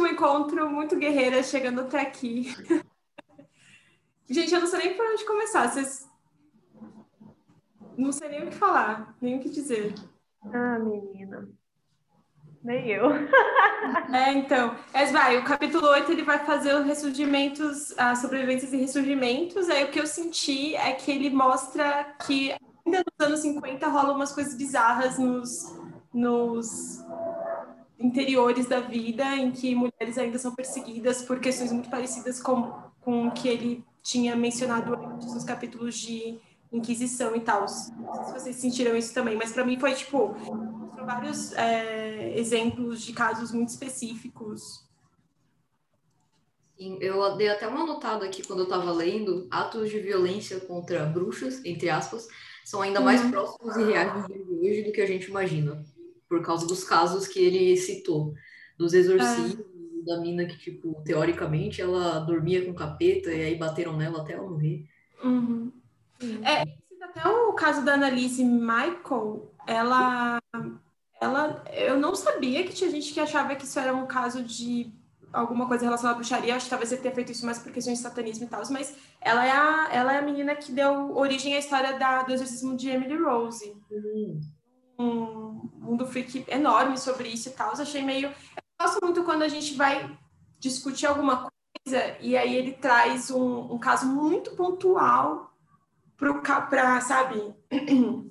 último encontro muito guerreira chegando até aqui. Gente, eu não sei nem por onde começar. Vocês. Não sei nem o que falar, nem o que dizer. Ah, menina. Nem eu. é, então. Mas vai, o capítulo 8 ele vai fazer os ressurgimentos, as sobrevivências e ressurgimentos. Aí o que eu senti é que ele mostra que ainda nos anos 50 rolam umas coisas bizarras nos, nos interiores da vida, em que mulheres ainda são perseguidas por questões muito parecidas com, com o que ele tinha mencionado antes nos capítulos de Inquisição e tal. Não sei se vocês sentiram isso também, mas para mim foi tipo vários é, exemplos de casos muito específicos. Sim, eu dei até uma notada aqui quando eu estava lendo, atos de violência contra bruxas, entre aspas, são ainda mais uhum. próximos e reais de hoje do que a gente imagina, por causa dos casos que ele citou, dos exorcismos, é. da mina que, tipo, teoricamente ela dormia com capeta e aí bateram nela até ela morrer. Uhum. É, até o caso da Annalise Michael, ela, ela, eu não sabia que tinha gente que achava que isso era um caso de alguma coisa relacionada à bruxaria, acho que talvez ele tenha feito isso mais por questões de satanismo e tal, mas ela é a, ela é a menina que deu origem à história da, do exorcismo de Emily Rose. Uhum. Um mundo freak enorme sobre isso e tal, eu achei meio... Eu gosto muito quando a gente vai discutir alguma coisa e aí ele traz um, um caso muito pontual para, sabe,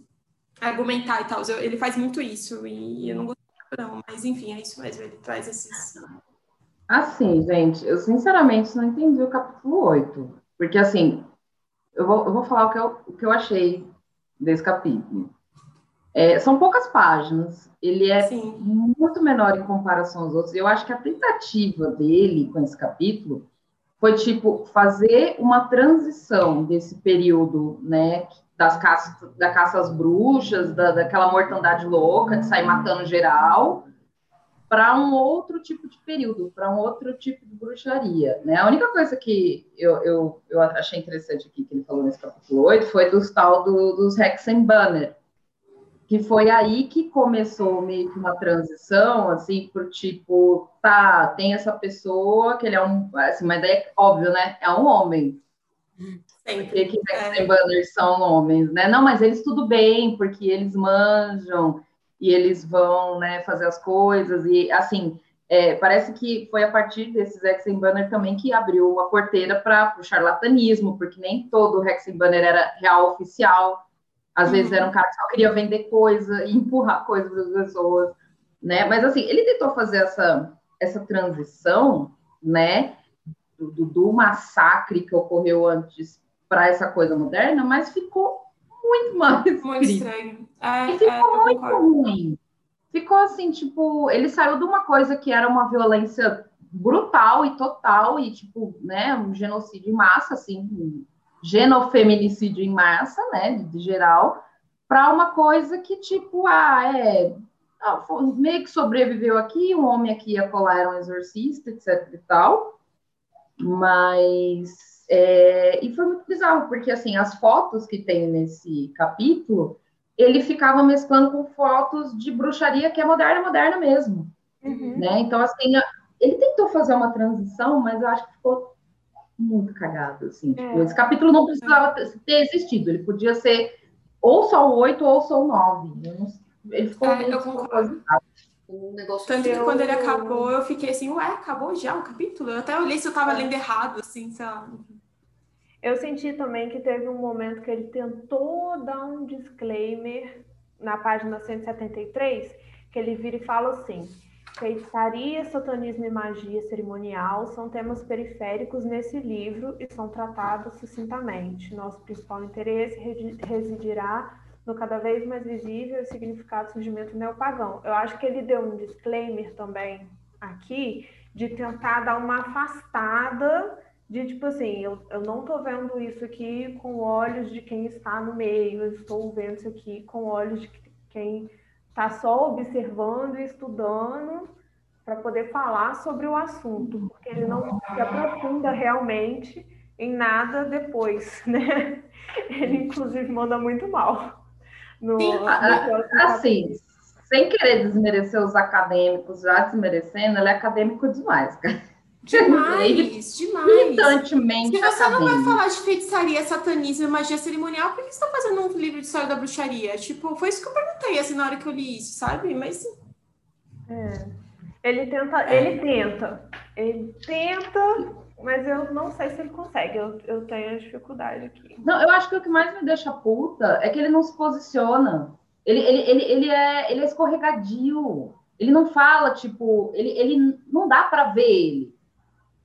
argumentar e tal. Ele faz muito isso e eu não gosto não, mas enfim, é isso mesmo, ele traz esses... Assim, gente, eu sinceramente não entendi o capítulo 8, porque assim, eu vou, eu vou falar o que eu, o que eu achei desse capítulo. É, são poucas páginas, ele é Sim. muito menor em comparação aos outros. Eu acho que a tentativa dele com esse capítulo foi tipo fazer uma transição desse período, né, das caças, da caça às bruxas, da, daquela mortandade louca de sair matando geral, para um outro tipo de período, para um outro tipo de bruxaria, né? A única coisa que eu, eu, eu achei interessante aqui que ele falou nesse capítulo 8 foi dos tal do, dos Hexenbanner, que foi aí que começou meio que uma transição, assim, por tipo, tá, tem essa pessoa que ele é um, assim, mas é óbvio, né, é um homem. Sempre. Porque que é. banners são homens, né? Não, mas eles tudo bem, porque eles manjam e eles vão, né, fazer as coisas e, assim, é, parece que foi a partir desses Hexen Banner também que abriu a porteira para o charlatanismo, porque nem todo Hexen Banner era real oficial, às uhum. vezes era um cara que só queria vender coisa e empurrar coisas das pessoas, né? Mas assim, ele tentou fazer essa, essa transição, né? Do, do massacre que ocorreu antes para essa coisa moderna, mas ficou muito mais muito estranho. É, e ficou é, muito ruim. Ficou assim, tipo, ele saiu de uma coisa que era uma violência brutal e total e tipo, né, um genocídio em massa, assim, genofeminicídio em massa, né, de geral, para uma coisa que, tipo, ah, é. Ah, meio que sobreviveu aqui, um homem aqui ia colar era um exorcista, etc e tal. Mas. É, e foi muito bizarro, porque, assim, as fotos que tem nesse capítulo, ele ficava mesclando com fotos de bruxaria que é moderna, moderna mesmo. Uhum. Né? Então, assim, ele tentou fazer uma transição, mas eu acho que ficou muito cagado, assim. É. Tipo, esse capítulo não precisava ter existido, ele podia ser ou só o 8 ou só o 9. Ele ficou é, eu concordo. Um negócio Tanto que eu... quando ele acabou, eu fiquei assim, ué, acabou já o capítulo? Eu até olhei se eu tava é. lendo errado, assim, sei lá. Eu senti também que teve um momento que ele tentou dar um disclaimer na página 173, que ele vira e fala assim: Feitiçaria, satanismo e magia cerimonial são temas periféricos nesse livro e são tratados sucintamente. Nosso principal interesse residirá no cada vez mais visível significado do surgimento neopagão. Eu acho que ele deu um disclaimer também aqui de tentar dar uma afastada de tipo assim, eu, eu não estou vendo isso aqui com olhos de quem está no meio, eu estou vendo isso aqui com olhos de quem está só observando e estudando para poder falar sobre o assunto, porque ele não se aprofunda realmente em nada depois, né? Ele, inclusive, manda muito mal. No, Sim, no assim, sem querer desmerecer os acadêmicos, já desmerecendo, ele é acadêmico demais, cara. Demais, demais. Militantemente Se você não vai falar de feitiçaria, satanismo e magia cerimonial, por que você tá fazendo um livro de história da bruxaria? Tipo, foi isso que eu perguntei, assim, na hora que eu li isso, sabe? Mas... É. Ele tenta, é. ele tenta. Ele tenta, mas eu não sei se ele consegue. Eu, eu tenho dificuldade aqui. Não, eu acho que o que mais me deixa puta é que ele não se posiciona. Ele, ele, ele, ele, é, ele é escorregadio. Ele não fala, tipo, ele, ele não dá para ver ele.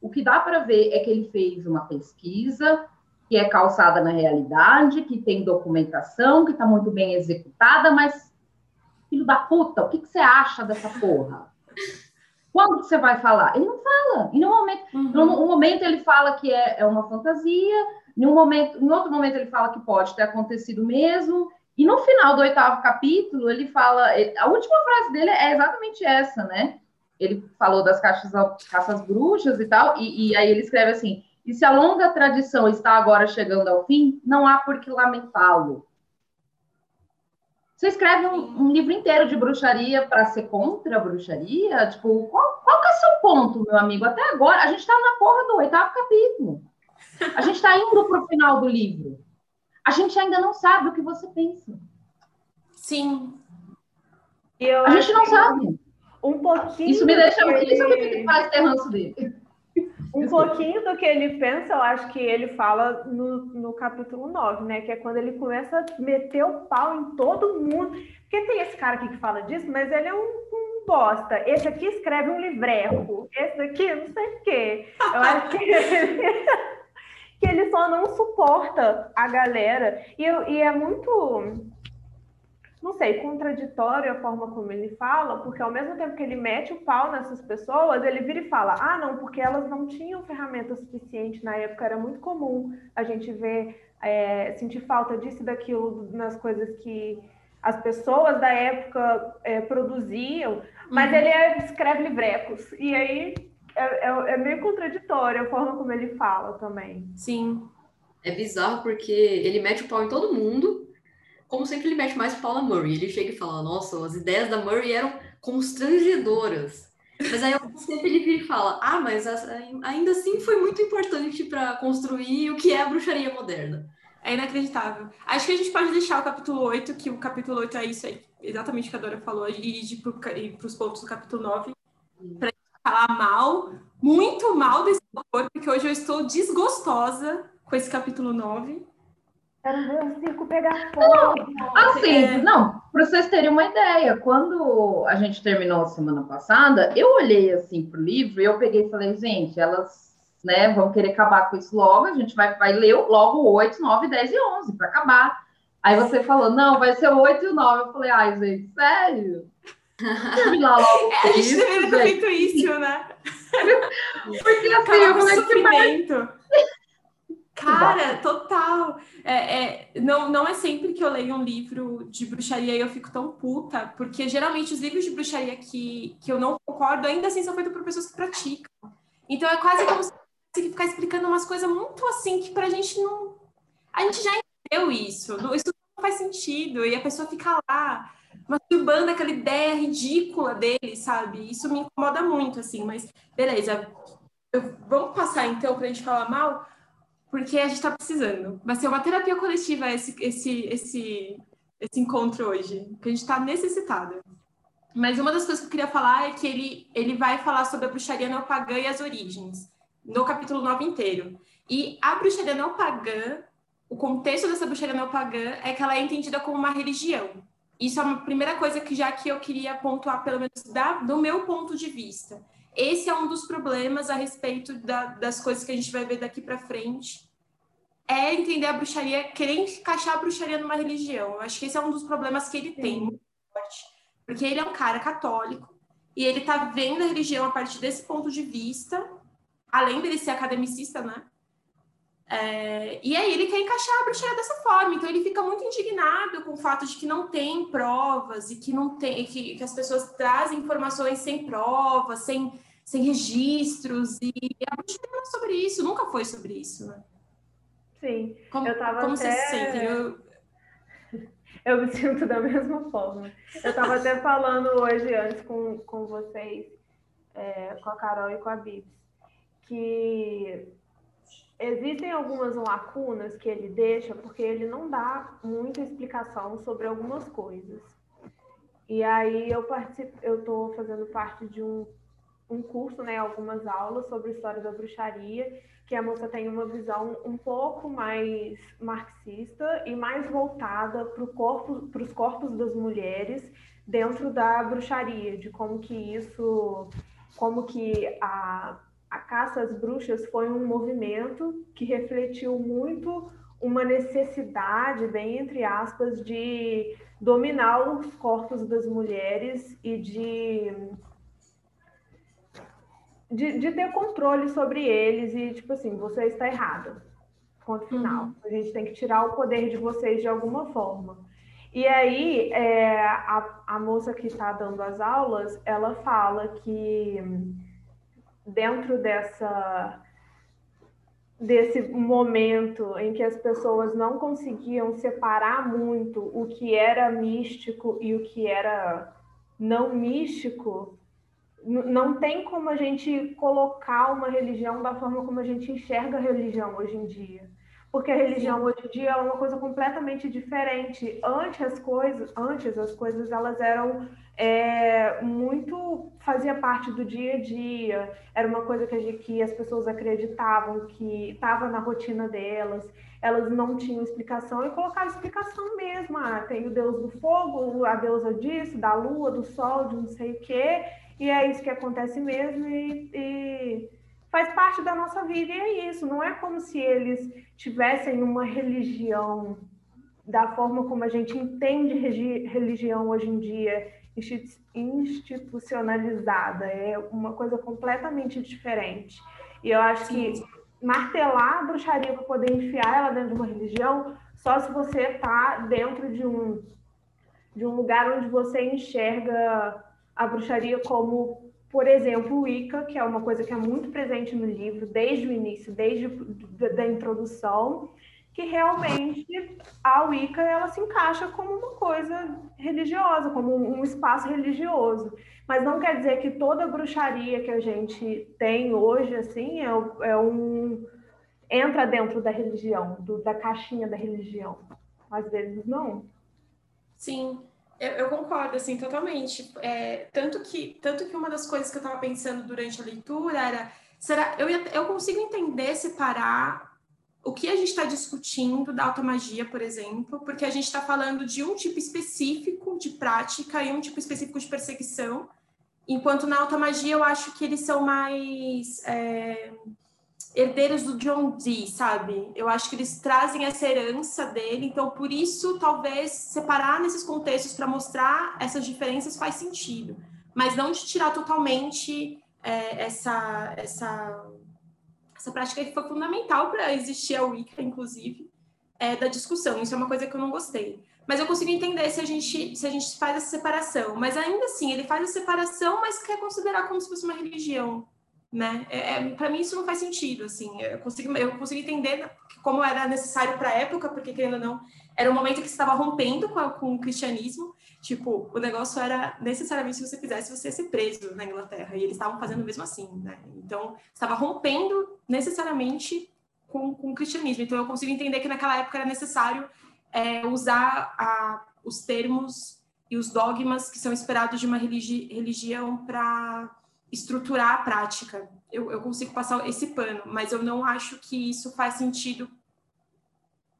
O que dá para ver é que ele fez uma pesquisa que é calçada na realidade, que tem documentação, que está muito bem executada, mas, filho da puta, o que, que você acha dessa porra? Quando você vai falar? Ele não fala. E no momento, uhum. no, momento ele fala que é, é uma fantasia, em, um momento, em outro momento ele fala que pode ter acontecido mesmo, e no final do oitavo capítulo, ele fala. A última frase dele é exatamente essa, né? Ele falou das caixas, caças bruxas e tal, e, e aí ele escreve assim: e se a longa tradição está agora chegando ao fim, não há por que lamentá-lo. Você escreve um, um, livro inteiro de bruxaria para ser contra a bruxaria? Tipo, qual, qual que é o seu ponto, meu amigo? Até agora, a gente está na porra do oitavo capítulo. A gente está indo para o final do livro a gente ainda não sabe o que você pensa. Sim. a gente não sabe. Um pouquinho. Isso me deixa. Ele... Isso me faz ter ranço dele. Um pouquinho do que ele pensa, eu acho que ele fala no, no capítulo 9, né? Que é quando ele começa a meter o pau em todo mundo. Porque tem esse cara aqui que fala disso, mas ele é um, um bosta. Esse aqui escreve um livreco. Esse aqui, não sei o quê. Eu acho que. que ele só não suporta a galera. E, e é muito, não sei, contraditório a forma como ele fala, porque ao mesmo tempo que ele mete o pau nessas pessoas, ele vira e fala: ah, não, porque elas não tinham ferramenta suficiente na época, era muito comum a gente ver, é, sentir falta disso e daquilo nas coisas que as pessoas da época é, produziam, mas uhum. ele é, escreve livrecos. E aí é, é, é, meio contraditório a forma como ele fala também. Sim. É bizarro porque ele mete o pau em todo mundo, como sempre ele mete mais o pau na Murray. Ele chega e fala, nossa, as ideias da Murray eram constrangedoras. Mas aí sempre ele vira e fala, ah, mas ainda assim foi muito importante para construir o que é a bruxaria moderna. É inacreditável. Acho que a gente pode deixar o capítulo 8, que o capítulo 8 é isso aí, exatamente o que a Dora falou, e ir para os pontos do capítulo 9, para falar mal, muito mal desse autor, porque hoje eu estou desgostosa com esse capítulo 9. Ver o circo pegar fogo. Assim, é... não, para vocês terem uma ideia, quando a gente terminou a semana passada, eu olhei assim pro livro e eu peguei e falei, gente, elas né, vão querer acabar com isso logo, a gente vai, vai ler logo 8, 9, 10 e 11 para acabar. Aí você falou, não, vai ser o 8 e o 9. Eu falei, ai, gente, sério? Terminar logo. É, a gente deveria ter feito isso, né? Porque assim, eu falei sofrimento. Cara, total. É, é, não, não é sempre que eu leio um livro de bruxaria e eu fico tão puta, porque geralmente os livros de bruxaria que, que eu não concordo ainda assim são feitos por pessoas que praticam. Então é quase como se ficar explicando umas coisas muito assim que pra gente não. A gente já entendeu isso. Isso não faz sentido. E a pessoa fica lá masturbando aquela ideia ridícula dele, sabe? Isso me incomoda muito, assim, mas beleza. Eu, vamos passar então para a gente falar mal, porque a gente está precisando. Vai ser uma terapia coletiva esse, esse, esse, esse encontro hoje, que a gente está necessitado. Mas uma das coisas que eu queria falar é que ele, ele vai falar sobre a bruxaria neopagã e as origens, no capítulo 9 inteiro. E a bruxaria neopagã, o contexto dessa bruxaria neopagã é que ela é entendida como uma religião isso é uma primeira coisa que já que eu queria pontuar, pelo menos da, do meu ponto de vista. Esse é um dos problemas a respeito da, das coisas que a gente vai ver daqui para frente. É entender a bruxaria, querer encaixar a bruxaria numa religião. Eu acho que esse é um dos problemas que ele Sim. tem muito forte. Porque ele é um cara católico e ele tá vendo a religião a partir desse ponto de vista, além dele ser academicista, né? É, e aí ele quer encaixar a bruxaria dessa forma, então ele fica muito indignado com o fato de que não tem provas e que não tem que, que as pessoas trazem informações sem provas, sem, sem registros, e a bruxaria não é sobre isso, nunca foi sobre isso, né? Sim, como, eu tava como até... você se sente? Eu... Eu me sinto da mesma forma. Eu estava até falando hoje, antes com, com vocês, é, com a Carol e com a Bibs, que existem algumas lacunas que ele deixa porque ele não dá muita explicação sobre algumas coisas. E aí eu participo, eu estou fazendo parte de um, um curso, né, algumas aulas sobre história da bruxaria, que a moça tem uma visão um pouco mais marxista e mais voltada para corpo, os corpos das mulheres dentro da bruxaria, de como que isso, como que a, a caça às bruxas foi um movimento que refletiu muito uma necessidade, bem entre aspas, de dominar os corpos das mulheres e de de, de ter controle sobre eles e, tipo assim, você está errado. Ponto final. Uhum. A gente tem que tirar o poder de vocês de alguma forma. E aí, é, a, a moça que está dando as aulas, ela fala que dentro dessa desse momento em que as pessoas não conseguiam separar muito o que era místico e o que era não místico, não tem como a gente colocar uma religião da forma como a gente enxerga a religião hoje em dia. Porque a religião Sim. hoje em dia é uma coisa completamente diferente. Antes as coisas, antes as coisas elas eram é, muito fazia parte do dia a dia. Era uma coisa que, gente, que as pessoas acreditavam que estava na rotina delas. Elas não tinham explicação e colocaram explicação mesmo. Ah, tem o deus do fogo, a deusa disso, da lua, do sol, de não sei o quê e é isso que acontece mesmo e, e faz parte da nossa vida e é isso. Não é como se eles tivessem uma religião da forma como a gente entende religião hoje em dia institucionalizada. É uma coisa completamente diferente. E eu acho que martelar a bruxaria para poder enfiar ela dentro de uma religião, só se você está dentro de um, de um lugar onde você enxerga a bruxaria como, por exemplo, o Wicca, que é uma coisa que é muito presente no livro desde o início, desde a introdução, que realmente a Wicca ela se encaixa como uma coisa religiosa, como um espaço religioso. Mas não quer dizer que toda bruxaria que a gente tem hoje assim é, é um entra dentro da religião, do, da caixinha da religião. Às vezes não. Sim. Eu, eu, concordo, assim, totalmente. É, tanto, que, tanto que uma das coisas que eu estava pensando durante a leitura era, será, eu, eu consigo entender, separar o que a gente está discutindo da automagia, por exemplo, porque a gente está falando de um tipo específico de prática e um tipo específico de perseguição, enquanto na automagia eu acho que eles são mais... É, herdeiros do John Dee, sabe? Eu acho que eles trazem essa herança dele, então por isso talvez separar nesses contextos para mostrar essas diferenças faz sentido, mas não de tirar totalmente é, essa essa essa prática que foi fundamental para existir a Wicca, inclusive, é, da discussão. Isso é uma coisa que eu não gostei. Mas eu consigo entender se a gente se a gente faz essa separação. Mas ainda assim, ele faz a separação, mas quer considerar como se fosse uma religião né? É, é para mim isso não faz sentido, assim. Eu consigo, eu consigo entender como era necessário para a época, porque querendo ou não, era um momento que estava rompendo com, a, com, o cristianismo. Tipo, o negócio era necessariamente se você fizesse você ser preso na Inglaterra e eles estavam fazendo mesmo assim, né? Então estava rompendo necessariamente com, com, o cristianismo. Então eu consigo entender que naquela época era necessário é, usar a, os termos e os dogmas que são esperados de uma religi religião para estruturar a prática. Eu, eu consigo passar esse pano, mas eu não acho que isso faz sentido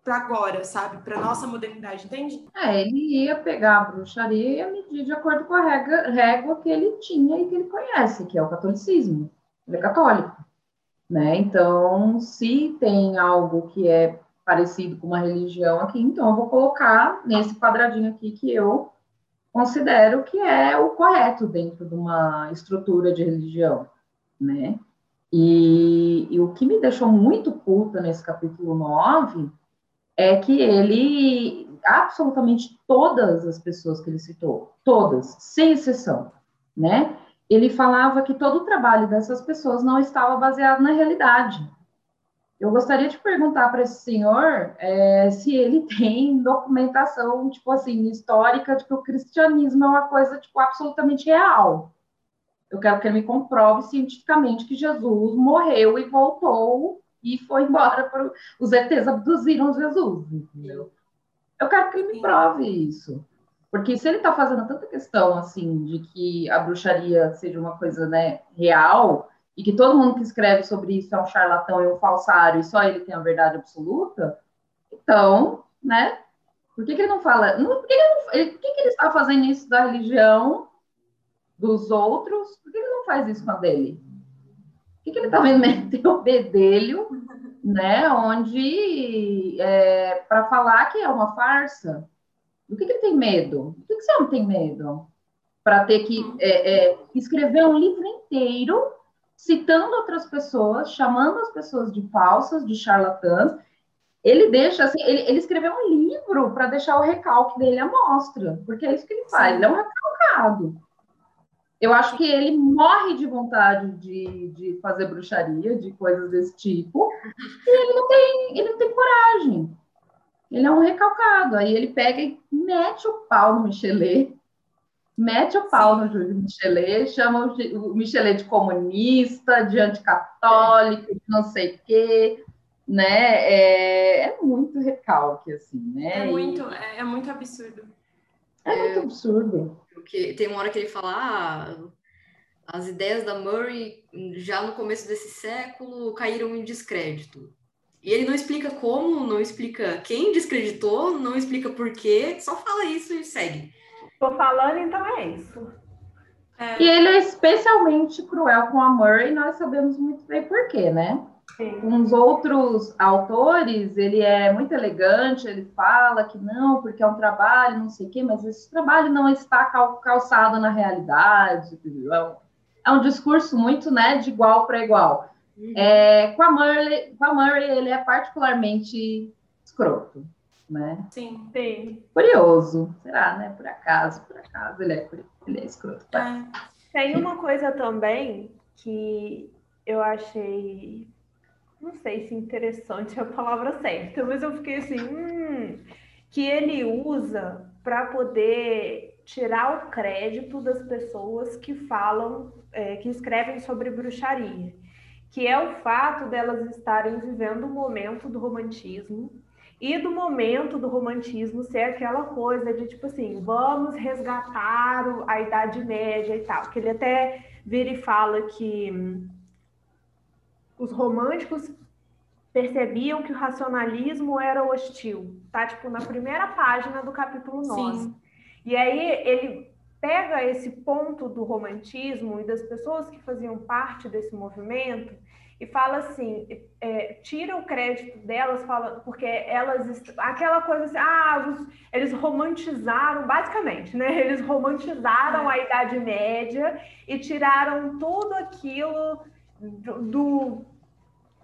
para agora, sabe? Para nossa modernidade, entende? É, ele ia pegar a bruxaria e ia medir de acordo com a regra, régua que ele tinha e que ele conhece, que é o catolicismo. Ele é católico, né? Então, se tem algo que é parecido com uma religião aqui, então eu vou colocar nesse quadradinho aqui que eu considero que é o correto dentro de uma estrutura de religião, né? E, e, o que me deixou muito puta nesse capítulo 9 é que ele, absolutamente todas as pessoas que ele citou, todas, sem exceção, né? Ele falava que todo o trabalho dessas pessoas não estava baseado na realidade. Eu gostaria de perguntar para esse senhor é, se ele tem documentação, tipo assim, histórica de que o cristianismo é uma coisa, tipo, absolutamente real. Eu quero que ele me comprove cientificamente que Jesus morreu e voltou e foi embora para os ETs abduziram Jesus, entendeu? Eu quero que ele me prove isso. Porque se ele está fazendo tanta questão, assim, de que a bruxaria seja uma coisa, né, real, e que todo mundo que escreve sobre isso é um charlatão e um falsário e só ele tem a verdade absoluta, então, né? Por que, que ele não fala? Não, por que, que, ele, não, ele, por que, que ele está fazendo isso da religião dos outros? Por que ele não faz isso com a dele? Por que, que ele está metendo o bedelho, né? Onde é, para falar que é uma farsa? Do que, que ele tem medo? Do que, que você não tem medo? Para ter que é, é, escrever um livro inteiro citando outras pessoas, chamando as pessoas de falsas, de charlatãs. Ele deixa assim, ele, ele escreveu um livro para deixar o recalque dele à mostra, porque é isso que ele faz, Sim. ele é um recalcado. Eu acho que ele morre de vontade de, de fazer bruxaria, de coisas desse tipo, e ele não tem, ele não tem coragem. Ele é um recalcado. Aí ele pega e mete o pau no Michelet, mete o pau no Júlio Michelet, chama o Michelet de comunista, de anticatólico, de não sei o quê, né? É, é, muito recalque, assim, né? É muito, e... é, é, muito absurdo. É, muito absurdo. Porque tem uma hora que ele fala, ah, as ideias da Murray, já no começo desse século, caíram em descrédito. E ele não explica como, não explica quem descreditou, não explica por quê, só fala isso e segue. Tô falando, então é isso. É. E ele é especialmente cruel com a Murray, nós sabemos muito bem por quê, né? Sim. Com os outros autores, ele é muito elegante, ele fala que não, porque é um trabalho, não sei o quê, mas esse trabalho não está calçado na realidade, é um, é um discurso muito, né, de igual para igual. Uhum. É, com, a Murray, com a Murray, ele é particularmente escroto né? Sim, sim. Curioso, será, né? Por acaso, por acaso, ele é, ele é escroto. É. Tem uma coisa também que eu achei, não sei se interessante é a palavra certa, mas eu fiquei assim, hum, que ele usa para poder tirar o crédito das pessoas que falam, é, que escrevem sobre bruxaria, que é o fato delas estarem vivendo o momento do romantismo, e do momento do romantismo ser aquela coisa de tipo assim, vamos resgatar a Idade Média e tal. Que ele até vira e fala que hum, os românticos percebiam que o racionalismo era hostil. Tá, tipo, na primeira página do capítulo 9. Sim. E aí ele pega esse ponto do romantismo e das pessoas que faziam parte desse movimento e fala assim, é, tira o crédito delas, fala, porque elas, aquela coisa assim, ah, os, eles romantizaram, basicamente, né? Eles romantizaram a Idade Média e tiraram tudo aquilo do, do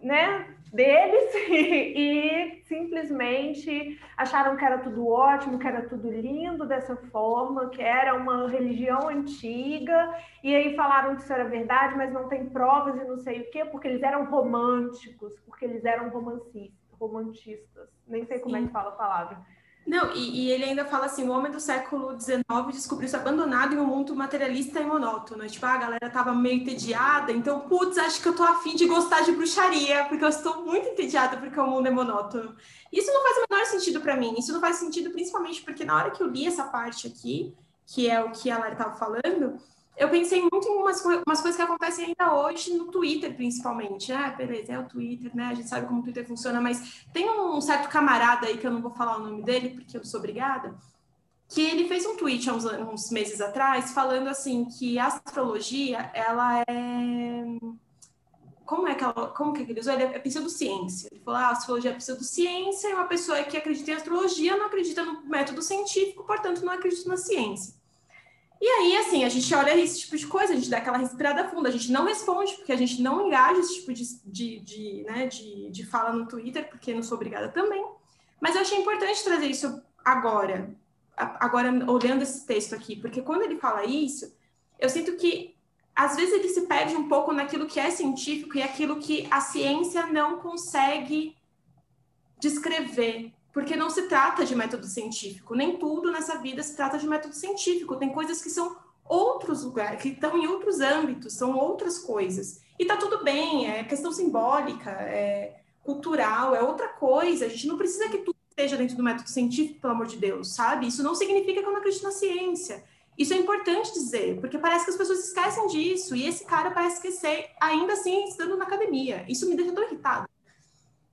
né, deles e, e, simplesmente acharam que era tudo ótimo, que era tudo lindo dessa forma, que era uma religião antiga, e aí falaram que isso era verdade, mas não tem provas e não sei o quê, porque eles eram românticos, porque eles eram romancistas, nem sei como Sim. é que fala a palavra. Não, e, e, ele ainda fala assim: o homem do século XIX descobriu-se abandonado em um mundo materialista e monótono. Tipo, ah, a galera tava meio entediada, então, putz, acho que eu tô afim de gostar de bruxaria, porque eu estou muito entediada porque o mundo é monótono. Isso não faz o menor sentido para mim. Isso não faz sentido principalmente porque na hora que eu li essa parte aqui, que é o que a Lara estava falando, eu pensei muito em umas, umas coisas que acontecem ainda hoje no Twitter, principalmente. Ah, beleza, é o Twitter, né? A gente sabe como o Twitter funciona, mas tem um certo camarada aí, que eu não vou falar o nome dele, porque eu sou obrigada, que ele fez um tweet há uns, uns meses atrás, falando assim, que a astrologia, ela é... Como é que, ela, como que ele usou? Ele é pseudociência. Ele falou, ah, a astrologia é pseudociência, e uma pessoa que acredita em astrologia não acredita no método científico, portanto, não acredita na ciência. E aí, assim, a gente olha esse tipo de coisa, a gente dá aquela respirada funda, a gente não responde, porque a gente não engaja esse tipo de, de, de, né, de, de fala no Twitter, porque não sou obrigada também. Mas eu achei importante trazer isso agora, agora olhando esse texto aqui, porque quando ele fala isso, eu sinto que às vezes ele se perde um pouco naquilo que é científico e aquilo que a ciência não consegue descrever, porque não se trata de método científico. Nem tudo nessa vida se trata de método científico. Tem coisas que são outros lugares, que estão em outros âmbitos, são outras coisas. E tá tudo bem, é questão simbólica, é cultural, é outra coisa. A gente não precisa que tudo esteja dentro do método científico, pelo amor de Deus, sabe? Isso não significa que eu não acredito na ciência. Isso é importante dizer, porque parece que as pessoas esquecem disso, e esse cara parece esquecer, ainda assim, estando na academia. Isso me deixa tão irritada.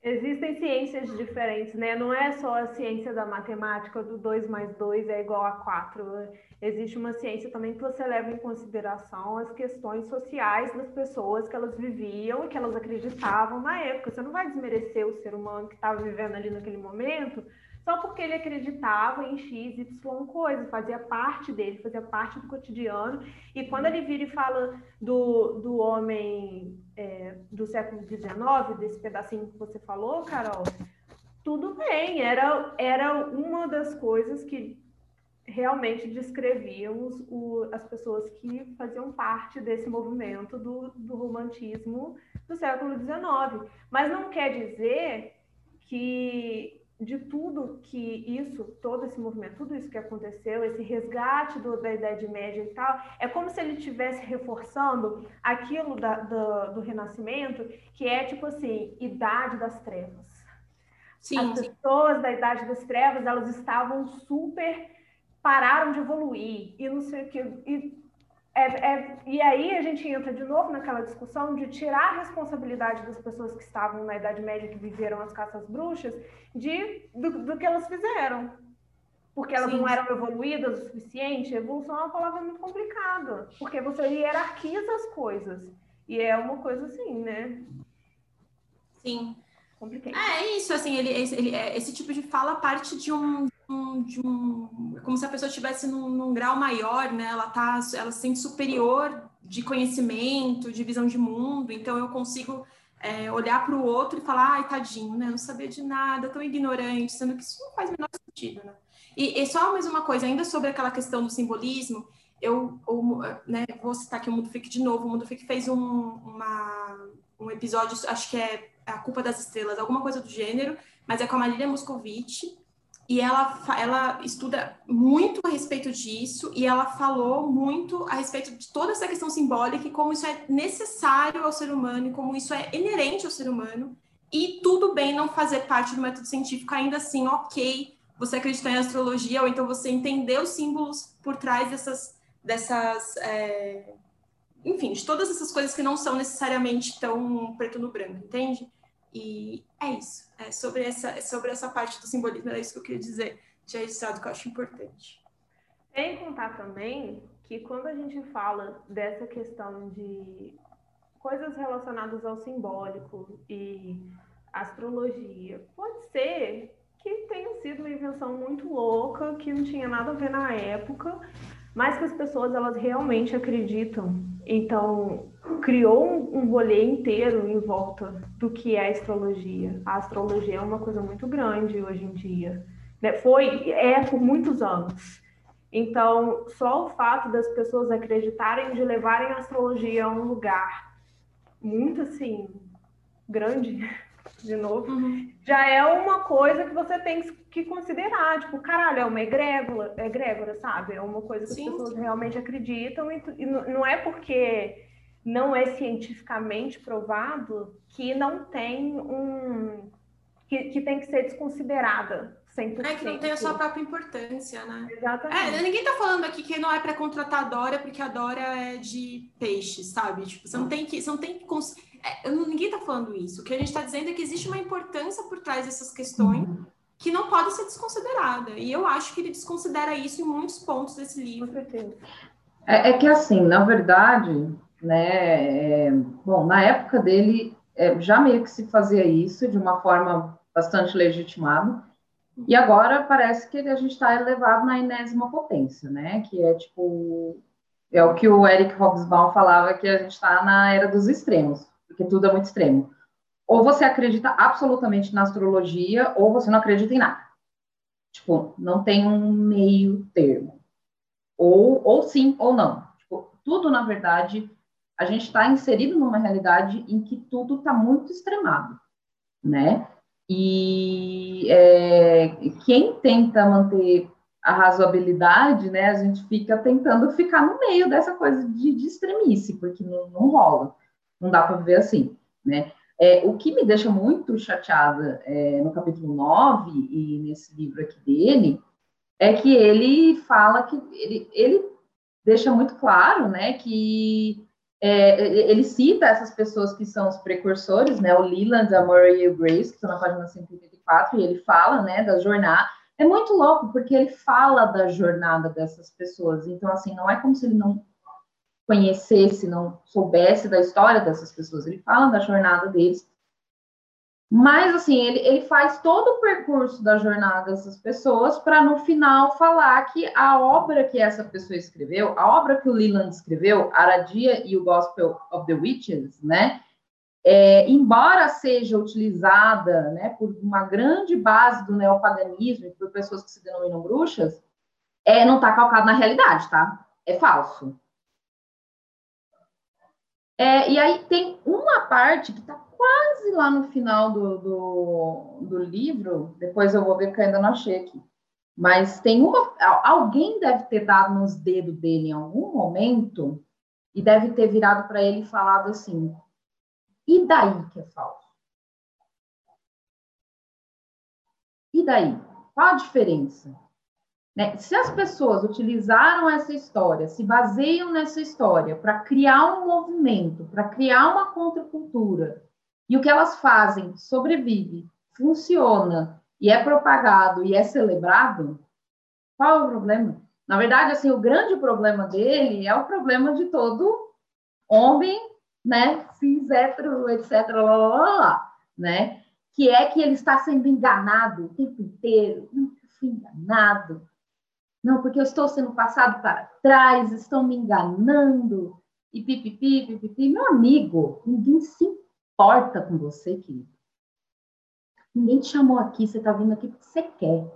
Existem ciências diferentes, né? Não é só a ciência da matemática, do 2 mais 2 é igual a 4. Existe uma ciência também que você leva em consideração as questões sociais das pessoas que elas viviam e que elas acreditavam na época. Você não vai desmerecer o ser humano que estava vivendo ali naquele momento só porque ele acreditava em X, Y coisa, fazia parte dele, fazia parte do cotidiano. E quando ele vira e fala do, do homem é, do século XIX, desse pedacinho que você falou, Carol, tudo bem, era, era uma das coisas que realmente descrevíamos o, as pessoas que faziam parte desse movimento do, do romantismo do século XIX. Mas não quer dizer que de tudo que isso, todo esse movimento, tudo isso que aconteceu, esse resgate do, da Idade Média e tal, é como se ele estivesse reforçando aquilo da, do, do Renascimento, que é tipo assim, Idade das Trevas. Sim, As pessoas da Idade das Trevas, elas estavam super pararam de evoluir e não sei o que e é, é, e aí a gente entra de novo naquela discussão de tirar a responsabilidade das pessoas que estavam na Idade Média, que viveram as caças bruxas, de, do, do que elas fizeram. Porque elas Sim. não eram evoluídas o suficiente. Evolução é uma palavra muito complicada, porque você hierarquiza as coisas. E é uma coisa assim, né? Sim. Complicado. É, é isso, assim, ele, ele, é, esse tipo de fala parte de um, um, de um, como se a pessoa estivesse num, num, grau maior, né? Ela tá, ela se sente superior de conhecimento, de visão de mundo. Então eu consigo é, olhar para o outro e falar, ai, tadinho, né? Não sabia de nada, tão ignorante, sendo que isso não faz o menor sentido, né? E, e só mais uma coisa, ainda sobre aquela questão do simbolismo, eu, né, vou citar aqui o Mundo Fique de novo. O Mundo Fique fez um, uma, um episódio, acho que é A Culpa das Estrelas, alguma coisa do gênero, mas é com a Marília Moscovici e ela, ela estuda muito a respeito disso e ela falou muito a respeito de toda essa questão simbólica e como isso é necessário ao ser humano e como isso é inerente ao ser humano. E tudo bem não fazer parte do método científico ainda assim ok você acreditar em astrologia ou então você entender os símbolos por trás dessas dessas é... enfim de todas essas coisas que não são necessariamente tão preto no branco entende e é isso. É sobre, essa, é sobre essa parte do simbolismo, era isso que eu queria dizer, de registrado, que eu acho importante. Sem contar também que quando a gente fala dessa questão de coisas relacionadas ao simbólico e astrologia, pode ser que tenha sido uma invenção muito louca, que não tinha nada a ver na época, mas que as pessoas elas realmente acreditam. Então, criou um, um rolê inteiro em volta do que é a astrologia. A astrologia é uma coisa muito grande hoje em dia. Né? Foi, é por muitos anos. Então, só o fato das pessoas acreditarem de levarem a astrologia a um lugar muito assim grande, de novo, uhum. já é uma coisa que você tem que considerar. Tipo, caralho, é uma egrégora, egrégora sabe? É uma coisa que Sim. as pessoas realmente acreditam e, e não é porque não é cientificamente provado que não tem um. que, que tem que ser desconsiderada 100%. É que não tem a sua própria importância, né? Exatamente. É, ninguém tá falando aqui que não é para contratar a Dória porque a Dória é de peixe, sabe? Tipo, você não tem que. Você não tem que cons... é, ninguém tá falando isso. O que a gente está dizendo é que existe uma importância por trás dessas questões. Uhum. Que não pode ser desconsiderada. E eu acho que ele desconsidera isso em muitos pontos desse livro. Com certeza. É, é que, assim, na verdade, né? É, bom, na época dele é, já meio que se fazia isso de uma forma bastante legitimada, e agora parece que a gente está elevado na enésima potência, né? Que é tipo é o que o Eric Hobsbawm falava que a gente está na era dos extremos, porque tudo é muito extremo. Ou você acredita absolutamente na astrologia, ou você não acredita em nada. Tipo, não tem um meio termo. Ou, ou sim ou não. Tipo, tudo, na verdade, a gente está inserido numa realidade em que tudo está muito extremado, né? E é, quem tenta manter a razoabilidade, né, a gente fica tentando ficar no meio dessa coisa de, de extremice, porque não, não rola, não dá para viver assim, né? É, o que me deixa muito chateada é, no capítulo 9 e nesse livro aqui dele é que ele fala que ele, ele deixa muito claro, né, que é, ele cita essas pessoas que são os precursores, né, o Leland, a Murray e o Grace, que estão na página 184, e ele fala, né, da jornada. É muito louco, porque ele fala da jornada dessas pessoas. Então, assim, não é como se ele não conhecesse, não soubesse da história dessas pessoas. Ele fala da jornada deles. Mas, assim, ele, ele faz todo o percurso da jornada dessas pessoas para, no final, falar que a obra que essa pessoa escreveu, a obra que o Leland escreveu, Aradia e o Gospel of the Witches, né? É, embora seja utilizada né, por uma grande base do neopaganismo e por pessoas que se denominam bruxas, é, não está calcado na realidade, tá? É falso. É, e aí tem uma parte que está quase lá no final do, do, do, livro, depois eu vou ver que eu ainda não achei aqui. Mas tem uma. Alguém deve ter dado nos dedos dele em algum momento e deve ter virado para ele e falado assim: e daí que é falso? E daí? Qual a diferença? Né? Se as pessoas utilizaram essa história, se baseiam nessa história para criar um movimento, para criar uma contracultura, e o que elas fazem sobrevive, funciona e é propagado e é celebrado, qual é o problema? Na verdade, assim, o grande problema dele é o problema de todo homem, né, cis, hétero, etc, lá, lá, lá, lá, né? Que é que ele está sendo enganado o tempo inteiro. Não, eu fui enganado não, porque eu estou sendo passado para trás, estão me enganando, e pipipi, pipipi. Meu amigo, ninguém se importa com você, querido. Ninguém te chamou aqui, você está vindo aqui porque você quer.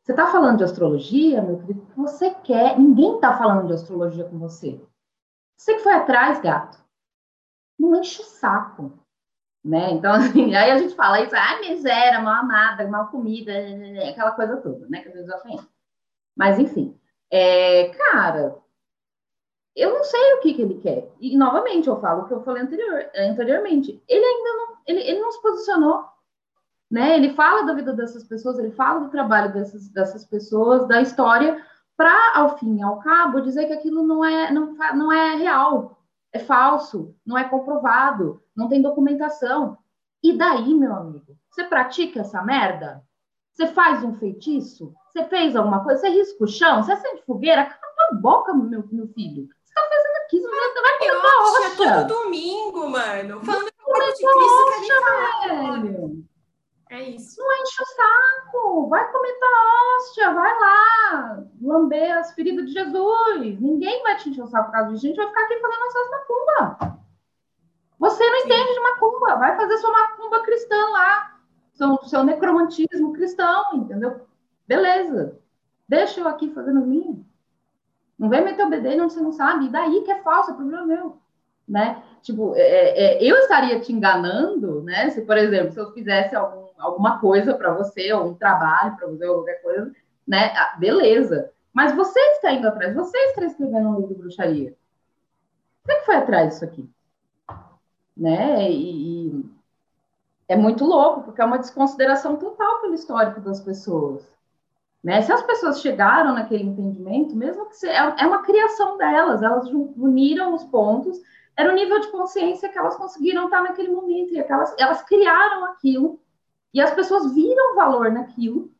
Você está falando de astrologia, meu querido, porque você quer. Ninguém está falando de astrologia com você. Você que foi atrás, gato. Não enche o saco. Né? Então, assim, aí a gente fala isso, ah, miséria, mal amada, mal comida, aquela coisa toda, né? Que às vezes ofende. Mas, enfim, é, cara, eu não sei o que, que ele quer. E, novamente, eu falo o que eu falei anterior, anteriormente. Ele ainda não, ele, ele não se posicionou. Né? Ele fala da vida dessas pessoas, ele fala do trabalho dessas, dessas pessoas, da história, para, ao fim e ao cabo, dizer que aquilo não é, não, não é real, é falso, não é comprovado, não tem documentação. E daí, meu amigo, você pratica essa merda? Você faz um feitiço? Você fez alguma coisa? Você risca o chão? Você acende fogueira? Cala tua boca, meu, meu filho. Aqui? Você vai, vai comer tua hóstia. todo domingo, mano. Falando de Cristo, velho. É isso. Não enche o saco. Vai comer tua hóstia. Vai lá. Lamber as feridas de Jesus. Ninguém vai te encher o saco por causa disso. A gente vai ficar aqui fazendo nossas macumba. Você não Sim. entende de macumba. Vai fazer sua macumba cristã lá. Seu, seu necromantismo cristão, entendeu? Beleza. Deixa eu aqui fazendo minha. Não vem meter o BD onde você não sabe. E daí que é falso, é problema meu. Né? Tipo, é, é, é, eu estaria te enganando, né? Se, por exemplo, se eu fizesse algum, alguma coisa para você, ou um trabalho para você, ou qualquer coisa, né? Ah, beleza. Mas você está indo atrás, você está escrevendo um livro de bruxaria. É que foi atrás disso aqui? Né? E, e é muito louco, porque é uma desconsideração total pelo histórico das pessoas. Né? Se as pessoas chegaram naquele entendimento, mesmo que se, é, é uma criação delas, elas uniram os pontos, era o nível de consciência que elas conseguiram estar naquele momento, e aquelas, elas criaram aquilo, e as pessoas viram valor naquilo,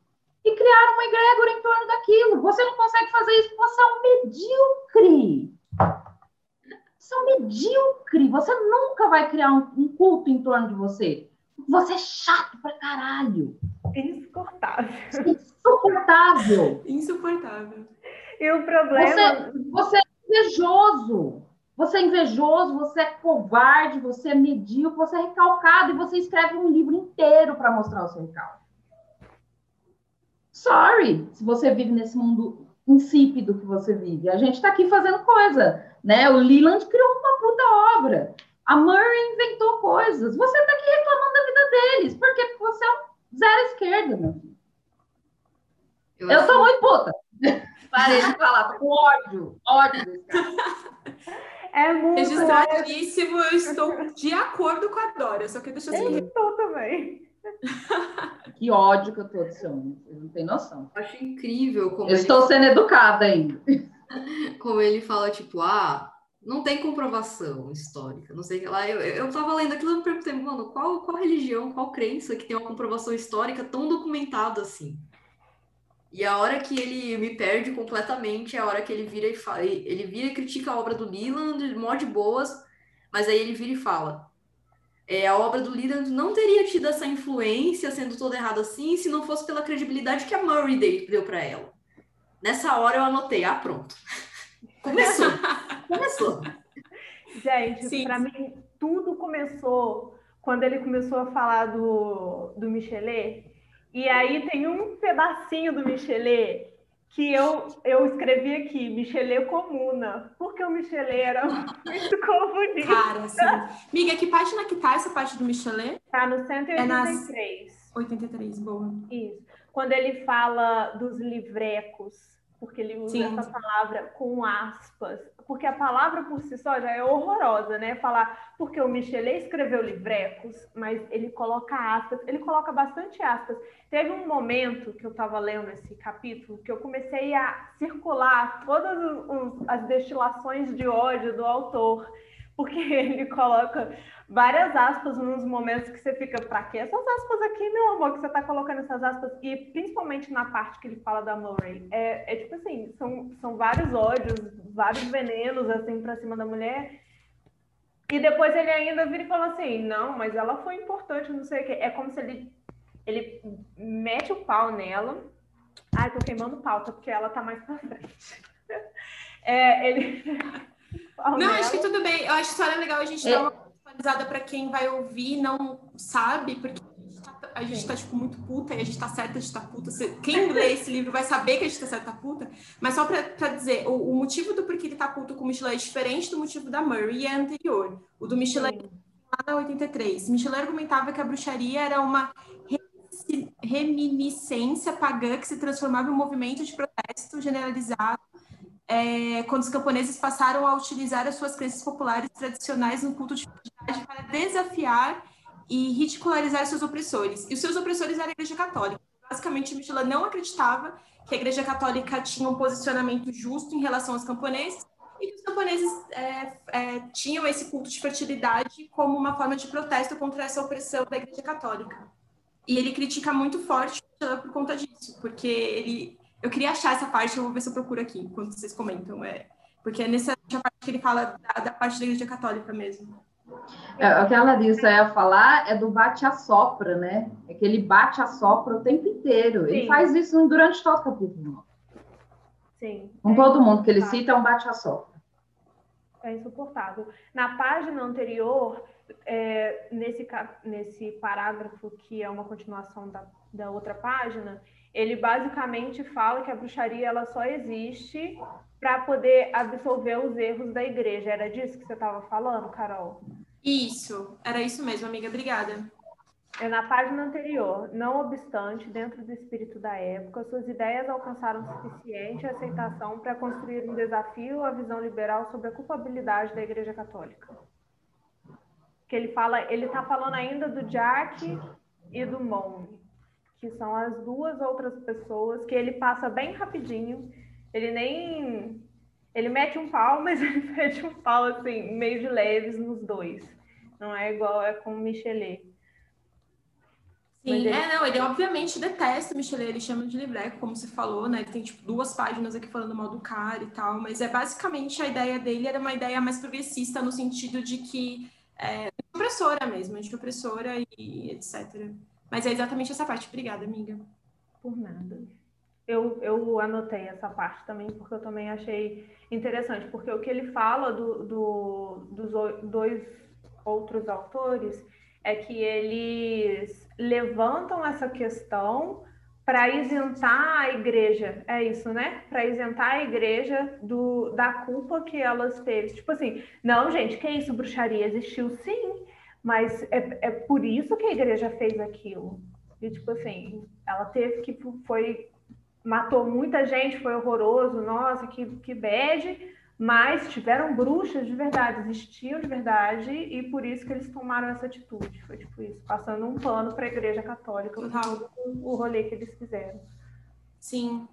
e criaram uma egrégora em torno daquilo. Você não consegue fazer isso, você é um medíocre. Você é um medíocre. Você nunca vai criar um, um culto em torno de você. Você é chato pra caralho. Insuportável. Insuportável. Insuportável. E o problema. Você, você é invejoso. Você é invejoso, você é covarde, você é medíocre, você é recalcado e você escreve um livro inteiro para mostrar o seu recalque. Sorry, se você vive nesse mundo insípido que você vive. A gente está aqui fazendo coisa, né? O Leland criou uma puta obra. A Murray inventou coisas. Você está aqui reclamando da vida deles. Por quê? Porque você é um zero esquerda, meu filho. Eu, eu tô muito puta. Parei de falar, tô com ódio. Ódio. É muito Registradíssimo, eu estou de acordo com a Dora, só que deixa eu Eu estou também. Que ódio que eu tô desse homem, vocês não têm noção. Eu acho incrível como. Eu ele... estou sendo educada ainda. Como ele fala, tipo, ah, não tem comprovação histórica, não sei o que lá. Eu, eu tava lendo aquilo e me perguntei, mano, qual, qual religião, qual crença que tem uma comprovação histórica tão documentada assim? E a hora que ele me perde completamente é a hora que ele vira e fala, ele vira e critica a obra do Leland, mó de boas, mas aí ele vira e fala: é, a obra do Leland não teria tido essa influência, sendo toda errada assim, se não fosse pela credibilidade que a Murray deu para ela. Nessa hora eu anotei, ah, pronto. Começou. começou. Gente, para mim, tudo começou quando ele começou a falar do, do Michelet e aí tem um pedacinho do Michelet que eu, eu escrevi aqui, Michelet Comuna, porque o Michelet era muito comunista. Cara, assim. Miga, que página que tá essa parte do Michelet? Tá no 183. É nas 83, boa. Isso. Quando ele fala dos livrecos, porque ele usa Sim. essa palavra com aspas, porque a palavra por si só já é horrorosa, né? Falar porque o Michelet escreveu livrecos, mas ele coloca aspas, ele coloca bastante aspas. Teve um momento que eu estava lendo esse capítulo que eu comecei a circular todas as destilações de ódio do autor, porque ele coloca várias aspas nos momentos que você fica, para que essas aspas aqui, meu amor, que você está colocando essas aspas? E principalmente na parte que ele fala da Murray. É, é tipo assim, são, são vários ódios, vários venenos, assim, para cima da mulher. E depois ele ainda vira e fala assim, não, mas ela foi importante, não sei o quê. É como se ele, ele mete o pau nela. Ai, tô queimando pauta, porque ela tá mais pra frente. É, ele... não, nela. acho que tudo bem. Eu acho que só é legal a gente é. dar uma atualizada para quem vai ouvir não sabe, porque a gente está tá, tipo, muito puta e a gente tá certa de estar tá puta. Quem lê esse livro vai saber que a gente tá certa tá puta. Mas só para dizer, o, o, motivo do porquê ele tá puto com o Michelin é diferente do motivo da Murray e é anterior. O do Michelin lá na 83. Michelin argumentava que a bruxaria era uma reminiscência pagã que se transformava em um movimento de protesto generalizado é, quando os camponeses passaram a utilizar as suas crenças populares tradicionais no culto de divindade para desafiar e ridicularizar seus opressores. E os seus opressores eram a Igreja Católica. Basicamente, Michelin não acreditava que a Igreja Católica tinha um posicionamento justo em relação aos camponeses e que os camponeses é, é, tinham esse culto de fertilidade como uma forma de protesto contra essa opressão da Igreja Católica. E ele critica muito forte por conta disso, porque ele eu queria achar essa parte, eu vou ver se eu procuro aqui, enquanto vocês comentam. É, porque é nessa parte que ele fala da, da parte da Igreja Católica mesmo. É, o que ela disse é falar é do bate-a-sopra, né? É que ele bate-a-sopra o tempo inteiro. Sim. Ele faz isso durante todo o capítulo. Sim. Com é todo mundo que ele cita é um bate-a-sopra. É insuportável. Na página anterior, é, nesse, nesse parágrafo, que é uma continuação da, da outra página, ele basicamente fala que a bruxaria ela só existe para poder absolver os erros da igreja. Era disso que você estava falando, Carol? Isso, era isso mesmo, amiga. Obrigada. É na página anterior. Não obstante, dentro do espírito da época, suas ideias alcançaram suficiente aceitação para construir um desafio à visão liberal sobre a culpabilidade da Igreja Católica. Que ele fala, ele está falando ainda do Jack e do Mon que são as duas outras pessoas que ele passa bem rapidinho. Ele nem. Ele mete um pau, mas ele mete um pau assim, meio de leves nos dois. Não é igual é com o Michelet. Sim, ele... é, não, ele obviamente detesta o Michelet, ele chama de livreco, como você falou, né? Ele tem, tipo, duas páginas aqui falando mal do cara e tal, mas é basicamente a ideia dele era uma ideia mais progressista, no sentido de que é opressora mesmo, anti-opressora e etc. Mas é exatamente essa parte. Obrigada, amiga. Por nada. Eu, eu anotei essa parte também, porque eu também achei interessante, porque o que ele fala do, do, dos dois outros autores é que eles levantam essa questão para isentar a igreja, é isso, né? Para isentar a igreja do, da culpa que elas teve. Tipo assim, não, gente, que isso? Bruxaria existiu sim, mas é, é por isso que a igreja fez aquilo. E, tipo assim, ela teve que, foi, matou muita gente, foi horroroso, nossa, que, que bad, mas tiveram bruxas de verdade, existiam de verdade, e por isso que eles tomaram essa atitude. Foi tipo isso, passando um pano para a Igreja Católica por o rolê que eles fizeram. Sim.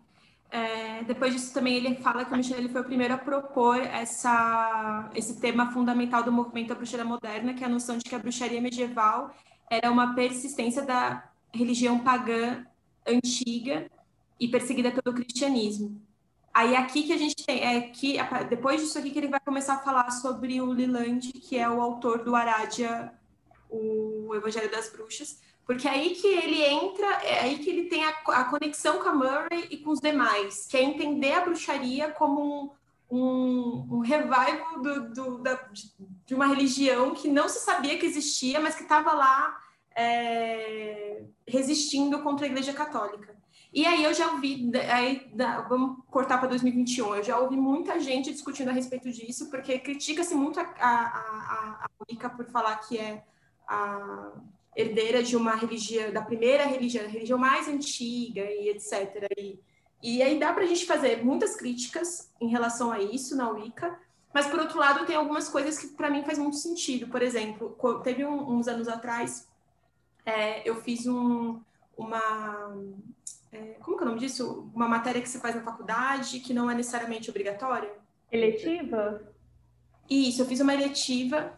É, depois disso também ele fala que o Michel foi o primeiro a propor essa, esse tema fundamental do movimento da bruxaria moderna, que é a noção de que a bruxaria medieval era uma persistência da religião pagã antiga e perseguida pelo cristianismo. Aí aqui que a gente tem, é que depois disso aqui que ele vai começar a falar sobre o Leland, que é o autor do Aradia, o Evangelho das Bruxas, porque é aí que ele entra, é aí que ele tem a, a conexão com a Murray e com os demais, que é entender a bruxaria como um, um, um revival do, do, da, de uma religião que não se sabia que existia, mas que estava lá é, resistindo contra a Igreja Católica. E aí eu já ouvi, aí, vamos cortar para 2021, eu já ouvi muita gente discutindo a respeito disso, porque critica-se muito a, a, a, a por falar que é a herdeira de uma religião, da primeira religião, a religião mais antiga e etc. E, e aí dá para a gente fazer muitas críticas em relação a isso na Wicca, mas por outro lado tem algumas coisas que para mim faz muito sentido. Por exemplo, teve um, uns anos atrás, é, eu fiz um, uma é, como que é o nome disso? Uma matéria que você faz na faculdade que não é necessariamente obrigatória? Eletiva? Isso, eu fiz uma eletiva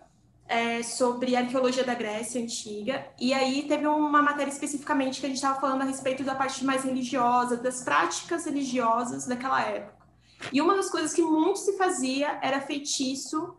é, sobre arqueologia da Grécia Antiga, e aí teve uma matéria especificamente que a gente estava falando a respeito da parte mais religiosa, das práticas religiosas daquela época. E uma das coisas que muito se fazia era feitiço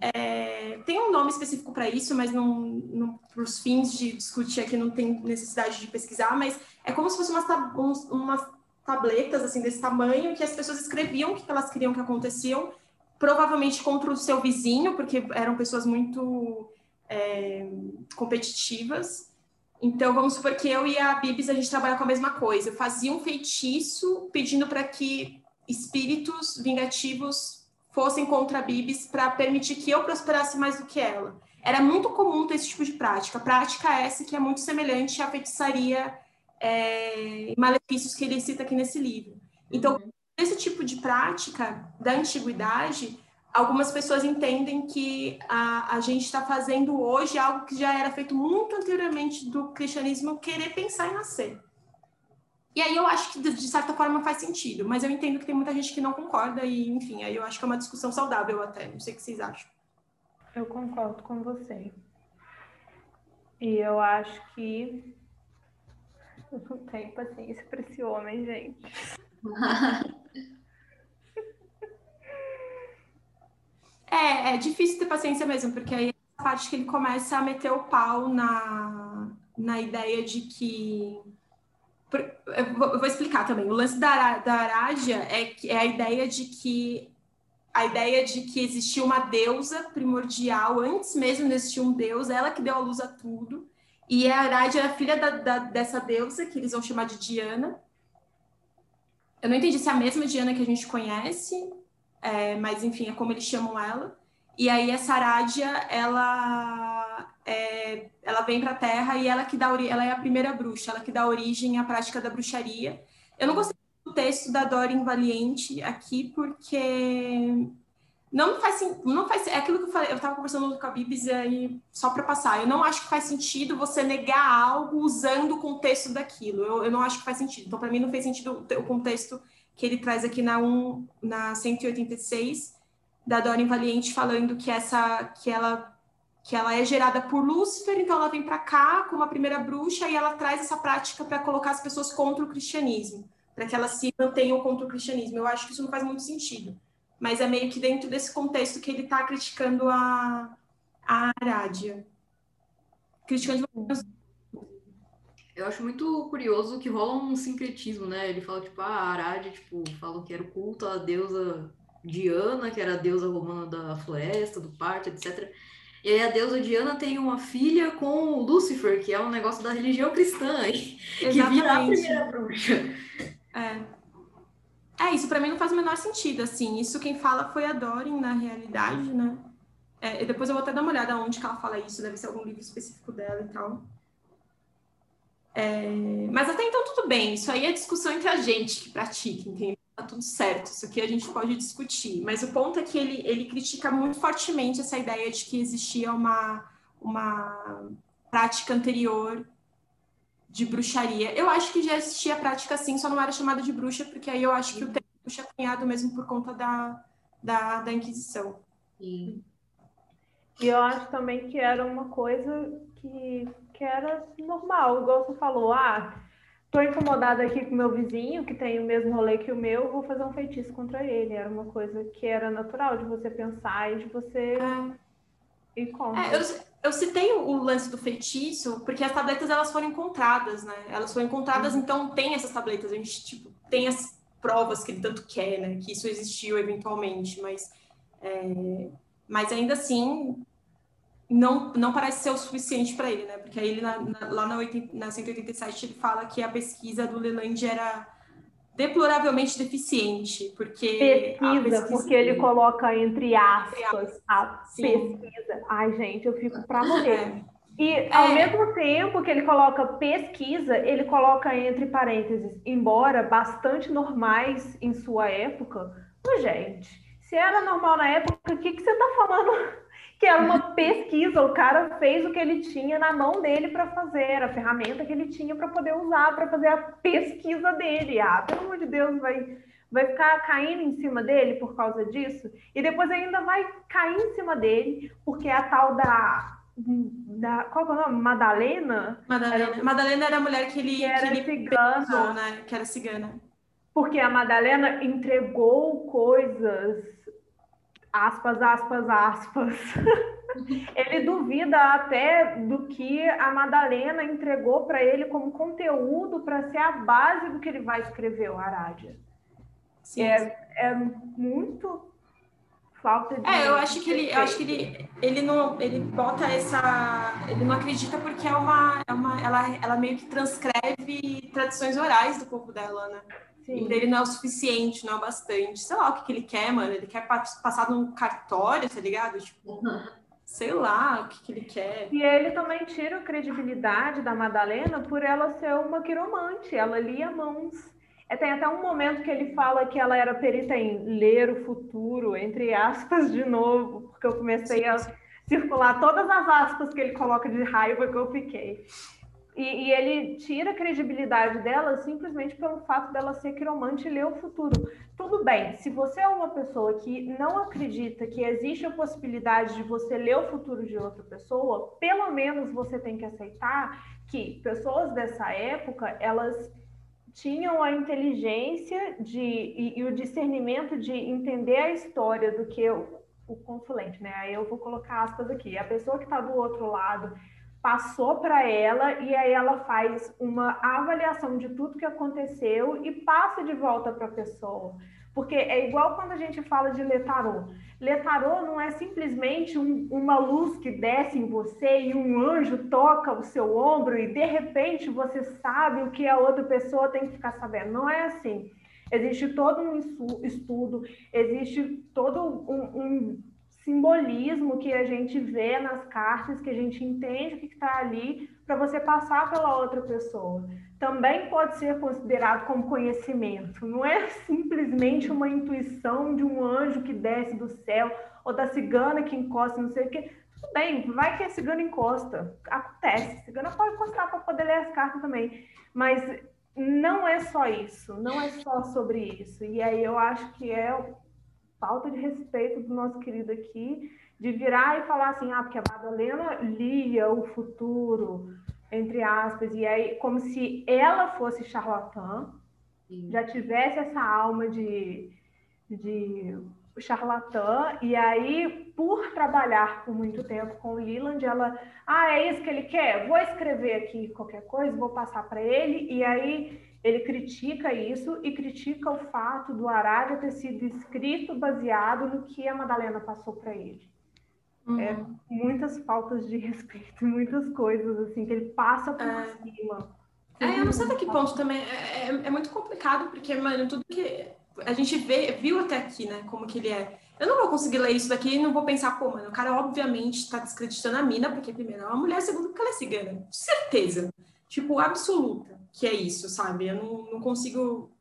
é, tem um nome específico para isso, mas para os fins de discutir aqui não tem necessidade de pesquisar, mas é como se fossem umas, umas tabletas assim desse tamanho que as pessoas escreviam o que elas queriam que aconteciam, provavelmente contra o seu vizinho, porque eram pessoas muito é, competitivas. Então, vamos supor que eu e a Bibis a gente trabalha com a mesma coisa. Eu fazia um feitiço pedindo para que espíritos vingativos fossem contra a Bibis para permitir que eu prosperasse mais do que ela. Era muito comum ter esse tipo de prática. Prática essa que é muito semelhante à feitiçaria é, e malefícios que ele cita aqui nesse livro. Então, uhum. Esse tipo de prática da antiguidade, algumas pessoas entendem que a, a gente está fazendo hoje algo que já era feito muito anteriormente do cristianismo querer pensar em nascer. E aí eu acho que, de certa forma, faz sentido, mas eu entendo que tem muita gente que não concorda, e, enfim, aí eu acho que é uma discussão saudável até. Não sei o que vocês acham. Eu concordo com você. E eu acho que. Eu não tenho paciência para esse homem, gente. É, é difícil ter paciência mesmo, porque aí é a parte que ele começa a meter o pau na, na ideia de que eu vou explicar também. O lance da, da Arádia é, é a ideia de que a ideia de que existia uma deusa primordial, antes mesmo de existir um deus, ela que deu a luz a tudo. E a Arádia era filha da, da, dessa deusa, que eles vão chamar de Diana. Eu não entendi se é a mesma Diana que a gente conhece, é, mas enfim, é como eles chamam ela. E aí essa Arádia, ela é, ela vem para a Terra e ela que dá ela é a primeira bruxa, ela que dá origem à prática da bruxaria. Eu não gostei do texto da Doreen Valiente aqui porque não faz não faz é aquilo que eu falei, eu estava conversando com a Bibis aí só para passar, eu não acho que faz sentido você negar algo usando o contexto daquilo. Eu, eu não acho que faz sentido. Então para mim não fez sentido o contexto que ele traz aqui na 1 na 186 da Doreen Valiente falando que essa que ela que ela é gerada por Lúcifer, então ela vem para cá como a primeira bruxa e ela traz essa prática para colocar as pessoas contra o cristianismo, para que elas se mantenham contra o cristianismo. Eu acho que isso não faz muito sentido, mas é meio que dentro desse contexto que ele está criticando a, a Arádia. Criticando. Eu acho muito curioso que rola um sincretismo, né? Ele fala, tipo, ah, a Arádia, tipo, falam que era o culto à deusa Diana, que era a deusa romana da floresta, do parto, etc. E aí a deusa Diana tem uma filha com Lúcifer, que é um negócio da religião cristã, que vira a primeira bruxa. É. É, isso para mim não faz o menor sentido, assim. Isso quem fala foi a Dorin, na realidade, né? É, depois eu vou até dar uma olhada onde que ela fala isso, deve ser algum livro específico dela e tal. É, mas até então tudo bem, isso aí é discussão entre a gente que pratica, entendeu? Tá tudo certo, isso aqui a gente pode discutir. Mas o ponto é que ele, ele critica muito fortemente essa ideia de que existia uma, uma prática anterior de bruxaria. Eu acho que já existia prática assim, só não era chamada de bruxa, porque aí eu acho que o termo bruxa é cunhado mesmo por conta da, da, da Inquisição. Sim. E eu acho também que era uma coisa que, que era normal, igual você falou, ah, tô incomodada aqui com meu vizinho, que tem o mesmo rolê que o meu, vou fazer um feitiço contra ele. Era uma coisa que era natural de você pensar e de você é. ir contra. É, eu, eu citei o lance do feitiço porque as tabletas elas foram encontradas, né? Elas foram encontradas, uhum. então tem essas tabletas. A gente tipo, tem as provas que ele tanto quer, né? Que isso existiu eventualmente, mas é, mas ainda assim não, não parece ser o suficiente para ele, né? Porque aí ele na, na, lá na, 80, na 187 ele fala que a pesquisa do Leland era deploravelmente deficiente, porque pesquisa, porque ele coloca entre aspas, a Sim. pesquisa. Ai, gente, eu fico para morrer. É. E ao é. mesmo tempo que ele coloca pesquisa, ele coloca entre parênteses, embora bastante normais em sua época. Mas, gente, se era normal na época, o que, que você está falando? Que era uma pesquisa, o cara fez o que ele tinha na mão dele para fazer, a ferramenta que ele tinha para poder usar para fazer a pesquisa dele. Ah, pelo amor de Deus, vai, vai ficar caindo em cima dele por causa disso, e depois ainda vai cair em cima dele, porque a tal da. da qual é o nome? Madalena? Madalena era, Madalena era a mulher que ele, que era que ele cigana. Pensou, né? Que era cigana. Porque a Madalena entregou coisas aspas, aspas, aspas. ele duvida até do que a Madalena entregou para ele como conteúdo para ser a base do que ele vai escrever, o Arádia. Sim, é, é muito falta de. É, eu acho que ele, eu acho que ele, ele não, ele bota essa, ele não acredita porque é uma, é uma, ela, ela meio que transcreve tradições orais do povo dela, né? Sim. Ele não é o suficiente, não é o bastante. Sei lá o que, que ele quer, mano. Ele quer passar num cartório, tá ligado? Tipo, sei lá o que, que ele quer. E ele também tira a credibilidade da Madalena por ela ser uma quiromante. Ela lia mãos. É, tem até um momento que ele fala que ela era perita em ler o futuro, entre aspas, de novo, porque eu comecei a circular todas as aspas que ele coloca de raiva que eu fiquei. E, e, ele tira a credibilidade dela simplesmente pelo fato dela ser quiromante e ler o futuro. Tudo bem, se você é uma pessoa que não acredita que existe a possibilidade de você ler o futuro de outra pessoa, pelo menos você tem que aceitar que pessoas dessa época, elas tinham a inteligência de, e, e o discernimento de entender a história do que o, o consulente, né? Aí eu vou colocar aspas aqui. A pessoa que está do outro lado passou para ela e aí ela faz uma avaliação de tudo que aconteceu e passa de volta para a pessoa. Porque é igual quando a gente fala de letarô. Letarô não é simplesmente um, uma luz que desce em você e um anjo toca o seu ombro e de repente você sabe o que a outra pessoa tem que ficar sabendo. Não é assim. Existe todo um estudo, existe todo um, um simbolismo que a gente vê nas cartas, que a gente entende o que está ali, para você passar pela outra pessoa. Também pode ser considerado como conhecimento, não é simplesmente uma intuição de um anjo que desce do céu ou da cigana que encosta, não sei o quê. Tudo bem, vai que a cigana encosta, acontece. A cigana pode encostar para poder ler as cartas também, mas não é só isso, não é só sobre isso. E aí eu acho que é falta de respeito do nosso querido aqui, de virar e falar assim, ah, porque a Madalena lia o futuro, entre aspas, e aí como se ela fosse charlatã, Sim. já tivesse essa alma de, de charlatã, e aí, por trabalhar por muito tempo com o Leland, ela, ah, é isso que ele quer? Vou escrever aqui qualquer coisa, vou passar para ele, e aí ele critica isso e critica o fato do Arábia ter sido escrito baseado no que a Madalena passou para ele. Uhum. É, muitas faltas de respeito, muitas coisas assim que ele passa por é. cima. É, eu não sei até que ponto também. É, é, é, muito complicado, porque, mano, tudo que a gente vê, viu até aqui, né? Como que ele é. Eu não vou conseguir ler isso daqui e não vou pensar, pô, mano, o cara obviamente está descreditando a mina, porque primeiro é uma mulher, segundo porque ela é cigana. Certeza. Tipo, absoluta que é isso, sabe? Eu não, não consigo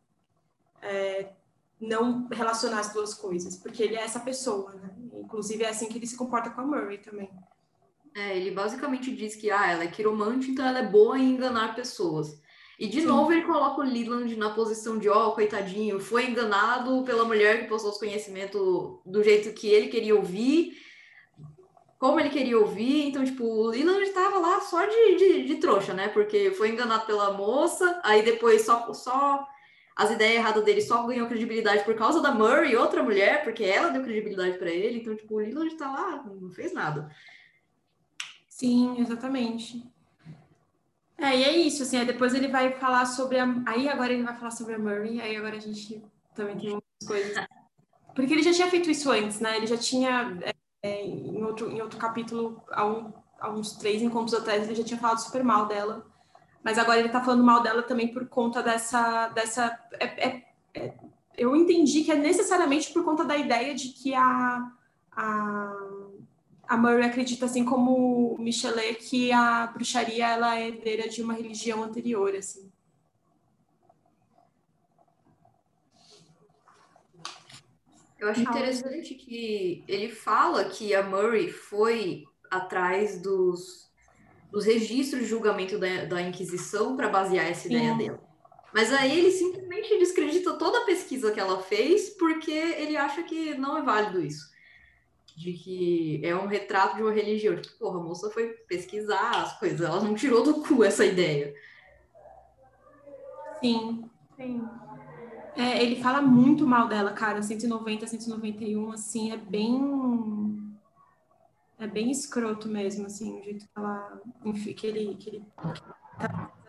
é, não relacionar as duas coisas, porque ele é essa pessoa, né? Inclusive é assim que ele se comporta com a Murray também. É, ele basicamente diz que ah, ela é quiromante, então ela é boa em enganar pessoas. E de Sim. novo ele coloca o Leland na posição de, ó, oh, coitadinho, foi enganado pela mulher que postou os conhecimentos do jeito que ele queria ouvir, como ele queria ouvir. Então, tipo, o Leland estava lá só de, de, de, trouxa, né? Porque foi enganado pela moça, aí depois só, só as ideias erradas dele só ganhou credibilidade por causa da Murray, outra mulher, porque ela deu credibilidade para ele. Então, tipo, o Leland está lá, não fez nada. Sim, exatamente. É, e é isso, assim, aí depois ele vai falar sobre a... Aí agora ele vai falar sobre a Murray, aí agora a gente também tem muitas coisas. Porque ele já tinha feito isso antes, né? Ele já tinha, é, em, outro, em outro capítulo, há, um, há uns três encontros atrás, ele já tinha falado super mal dela. Mas agora ele tá falando mal dela também por conta dessa... dessa é, é, é, eu entendi que é necessariamente por conta da ideia de que a... a a Murray acredita, assim como Michelet, que a bruxaria ela é herdeira de uma religião anterior, assim. Eu acho interessante que ele fala que a Murray foi atrás dos, dos registros de julgamento da, da Inquisição para basear essa Sim. ideia dela. Mas aí ele simplesmente descredita toda a pesquisa que ela fez porque ele acha que não é válido isso de que é um retrato de uma religião. Tipo, porra, a moça foi pesquisar as coisas, ela não tirou do cu essa ideia. Sim, sim. É, ele fala muito mal dela, cara. 190, 191, assim, é bem. É bem escroto mesmo, assim, o jeito que ela. Enfim, que ele. Que ele tá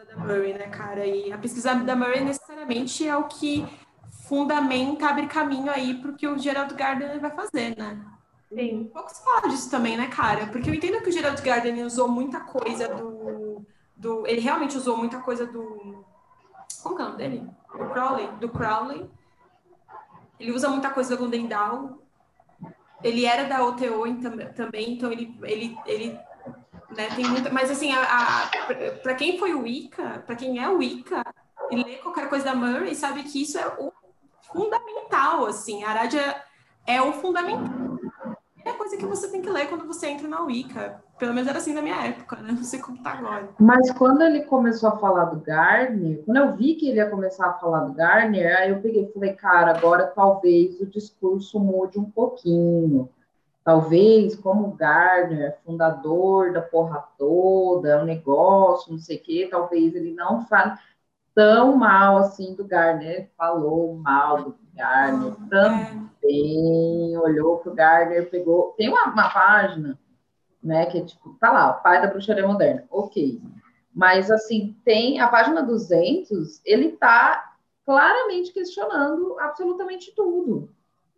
da Murray, né, cara? E a pesquisa da Murray necessariamente é o que fundamenta, abre caminho aí para o que o Gerald Gardner vai fazer, né? Sim. Pouco se fala disso também, né, cara? Porque eu entendo que o Gerald Gardner usou muita coisa do, do. Ele realmente usou muita coisa do. Como é o nome dele? Do Crowley. Do Crowley. Ele usa muita coisa do Gundendal. Ele era da OTO também, então ele, ele, ele né, tem muita. Mas assim, para quem foi o Wicca, para quem é o Wicca, e lê qualquer coisa da Murray, sabe que isso é o fundamental, assim. A Aradia é o fundamental é coisa que você tem que ler quando você entra na Wicca. Pelo menos era assim na minha época, né? Não sei como tá agora. Mas quando ele começou a falar do Garner, quando eu vi que ele ia começar a falar do Garner, aí eu peguei e falei, cara, agora talvez o discurso mude um pouquinho. Talvez, como o Gardner, fundador da porra toda, é um negócio, não sei o quê, talvez ele não fale tão mal assim do Gardner, falou mal do Gardner ah, também, é. olhou pro Gardner, pegou. Tem uma, uma, página, né, que é tipo, tá lá, pai da bruxaria moderna, ok. Mas, assim, tem a página 200, ele tá claramente questionando absolutamente tudo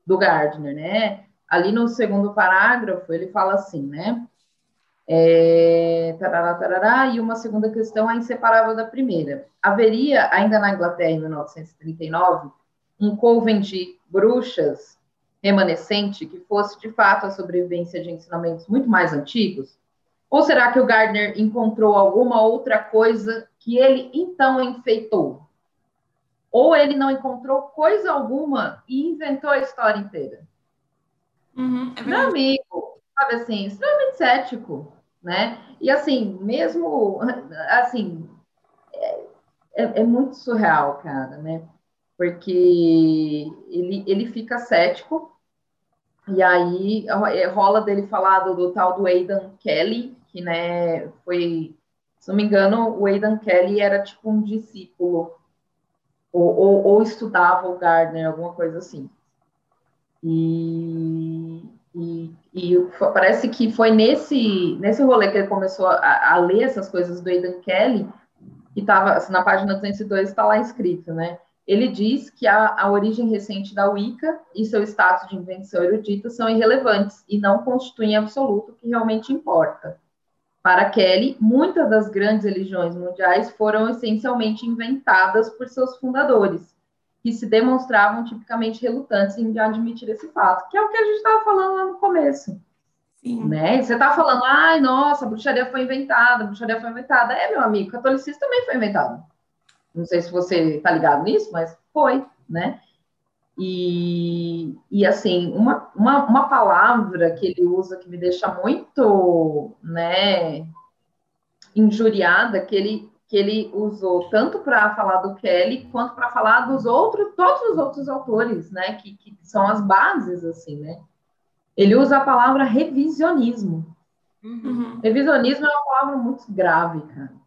do Gardner, né? Ali no segundo parágrafo, ele fala assim, né? É, tarará, tarará, e uma segunda questão é inseparável da primeira. Haveria, ainda na Inglaterra, em 1939, um coven de bruxas remanescente que fosse, de fato, a sobrevivência de ensinamentos muito mais antigos? Ou será que o Gardner encontrou alguma outra coisa que ele então enfeitou? Ou ele não encontrou coisa alguma e inventou a história inteira? Uhum, é Meu amigo, sabe assim, extremamente cético né? E assim, mesmo assim, é, é, é muito surreal, cara, né? Porque ele, ele fica cético, e aí é, rola dele falar do, do tal do Aidan Kelly, que né, foi, se não me engano, o Aidan Kelly era tipo um discípulo, ou, ou, ou estudava o Gardner, alguma coisa assim. E, e, e parece que foi nesse, nesse rolê que ele começou a, a ler essas coisas do Aidan Kelly, que estava na página 202 está lá escrito, né? Ele diz que a, a origem recente da Wicca e seu status de invenção erudita são irrelevantes e não constituem absoluto o que realmente importa. Para Kelly, muitas das grandes religiões mundiais foram essencialmente inventadas por seus fundadores, que se demonstravam tipicamente relutantes em admitir esse fato, que é o que a gente estava falando lá no começo. Sim. Né? Você está falando, ai, nossa, a bruxaria foi inventada, a bruxaria foi inventada. É, meu amigo, o catolicismo também foi inventado. Não sei se você está ligado nisso, mas foi, né? E, e assim, uma, uma, uma palavra que ele usa que me deixa muito, né, injuriada, que ele, que ele usou tanto para falar do Kelly quanto para falar dos outros, todos os outros autores, né, que, que são as bases, assim, né. Ele usa a palavra revisionismo. Uhum. Revisionismo é uma palavra muito grave, cara.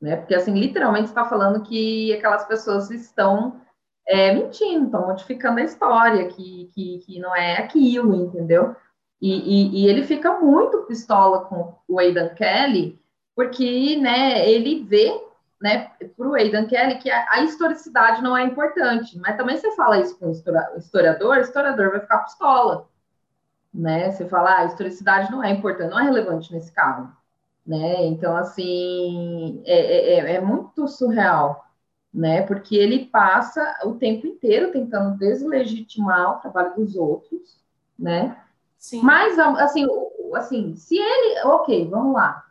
Né? Porque, assim, literalmente está falando que aquelas pessoas estão é, mentindo, estão modificando a história, que, que, que não é aquilo, entendeu? E, e, e, ele fica muito pistola com o Aidan Kelly, porque né, ele vê né, para o Aidan Kelly que a, a, historicidade não é importante. Mas também você fala isso com o historiador, o historiador vai ficar pistola. Né? Você fala, ah, a historicidade não é importante, não é relevante nesse caso. Né? Então, assim, é, é, é muito surreal né? Porque ele passa o tempo inteiro tentando deslegitimar o trabalho dos outros, né? Sim. Mas, assim, assim, se ele, ok, vamos lá.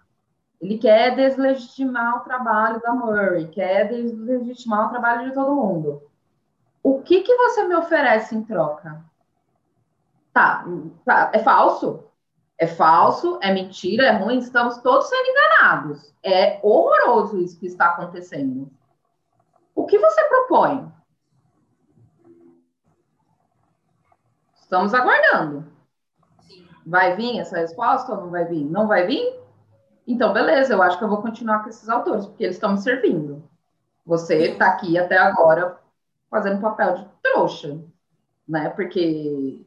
Ele quer deslegitimar o trabalho da Murray, quer deslegitimar o trabalho de todo mundo. O que que você me oferece em troca? Tá, tá é falso? É falso, é mentira, é ruim, estamos todos sendo enganados. É horroroso isso que está acontecendo. O que você propõe? Estamos aguardando. Vai vir essa resposta ou não vai vir? Não vai vir? Então, beleza, eu acho que eu vou continuar com esses autores, porque eles estão me servindo. Você está aqui até agora fazendo papel de trouxa, né? Porque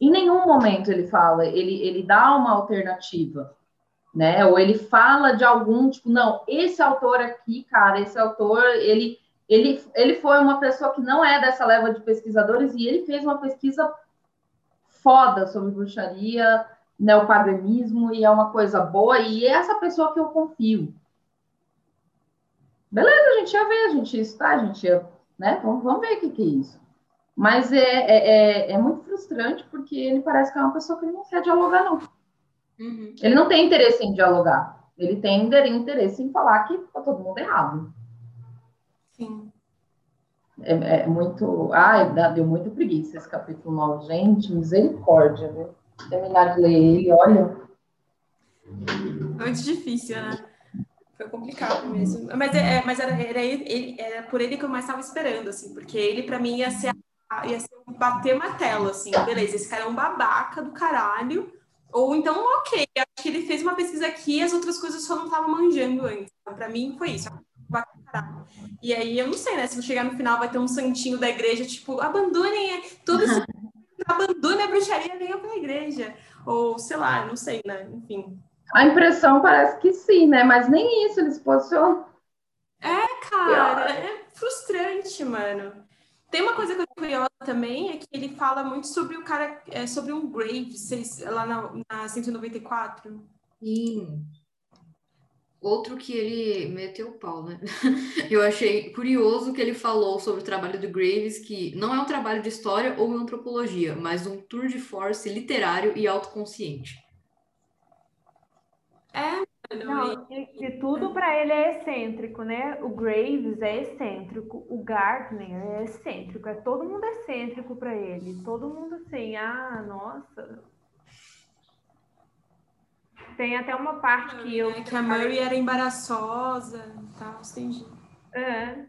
em nenhum momento ele fala, ele, ele dá uma alternativa, né? Ou ele fala de algum, tipo, não, esse autor aqui, cara, esse autor, ele ele, ele foi uma pessoa que não é dessa leva de pesquisadores e ele fez uma pesquisa foda sobre bruxaria, neopaganismo, e é uma coisa boa, e é essa pessoa que eu confio. Beleza, a gente ia ver, a gente estar, a gente ia, né? Vamos, vamos ver o que, que é isso. Mas é, é, é, é, muito frustrante porque ele parece que é uma pessoa que não quer dialogar, não. Uhum. Ele não tem interesse em dialogar. Ele tem interesse em falar que tá todo mundo errado. Sim. É, é muito. Ai, deu muita preguiça esse capítulo 9. Gente, misericórdia, viu? Terminar de ler ele, olha. Muito difícil, né? Foi complicado mesmo. Mas, é, é mas era, era, ele, era por ele que eu mais estava esperando, assim, porque ele, para mim, ia ser, ia ser bater uma tela, assim, beleza, esse cara é um babaca do caralho. Ou então, ok, acho que ele fez uma pesquisa aqui e as outras coisas só não estavam manjando antes. Para mim, foi isso. E aí, eu não sei, né? Se não chegar no final, vai ter um santinho da igreja, tipo, abandonem tudo isso. abandone a bruxaria, venham para a igreja. Ou, sei lá, não sei, né? Enfim. A impressão parece que sim, né? Mas nem isso eles posicionam. É, cara, é frustrante, mano. Tem uma coisa que eu curiosa também, é que ele fala muito sobre o cara, é, sobre um Graves, lá na, na 194. Sim. Outro que ele meteu o pau, né? Eu achei curioso que ele falou sobre o trabalho do Graves, que não é um trabalho de história ou antropologia, mas um tour de force literário e autoconsciente. É, não, e, e tudo para ele é excêntrico, né? O Graves é excêntrico, o Gardner é excêntrico, é todo mundo excêntrico para ele, todo mundo assim, ah, nossa, tem até uma parte que eu. É que a Murray era embaraçosa e tal, entendi. É.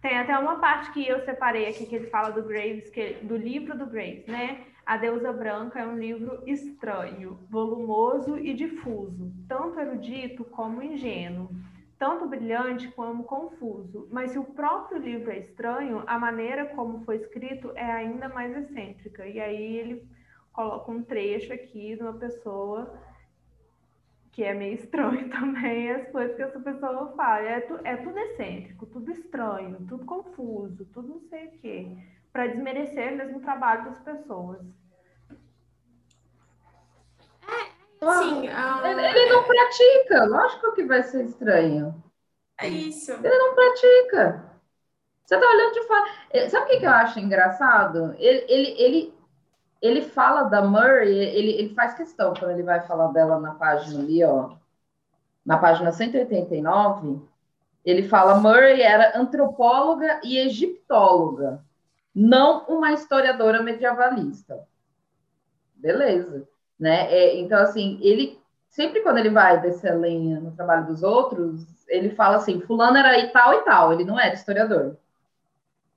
Tem até uma parte que eu separei aqui que ele fala do Graves, que, do livro do Graves, né? A Deusa Branca é um livro estranho, volumoso e difuso, tanto erudito como ingênuo, tanto brilhante como confuso. Mas se o próprio livro é estranho, a maneira como foi escrito é ainda mais excêntrica. E aí ele coloca um trecho aqui de uma pessoa que é meio estranho também as coisas que essa pessoa fala. É, tu, é tudo excêntrico, tudo estranho, tudo confuso, tudo não sei o quê, para desmerecer mesmo o trabalho das pessoas. É, Sim, uh... ele, ele, não pratica, lógico que vai ser estranho. É isso. Ele não pratica. Você tá olhando de fora. Eh, sabe o que, que eu acho engraçado? Ele, ele, ele, ele fala da Murray, ele, ele faz questão quando ele vai falar dela na página ali, ó. Na página 189, ele fala Murray era antropóloga e egiptóloga, não uma historiadora medievalista. Beleza, né? É, então, assim, ele sempre quando ele vai descer a lenha no trabalho dos outros, ele fala assim, fulano era e tal e tal, ele não era historiador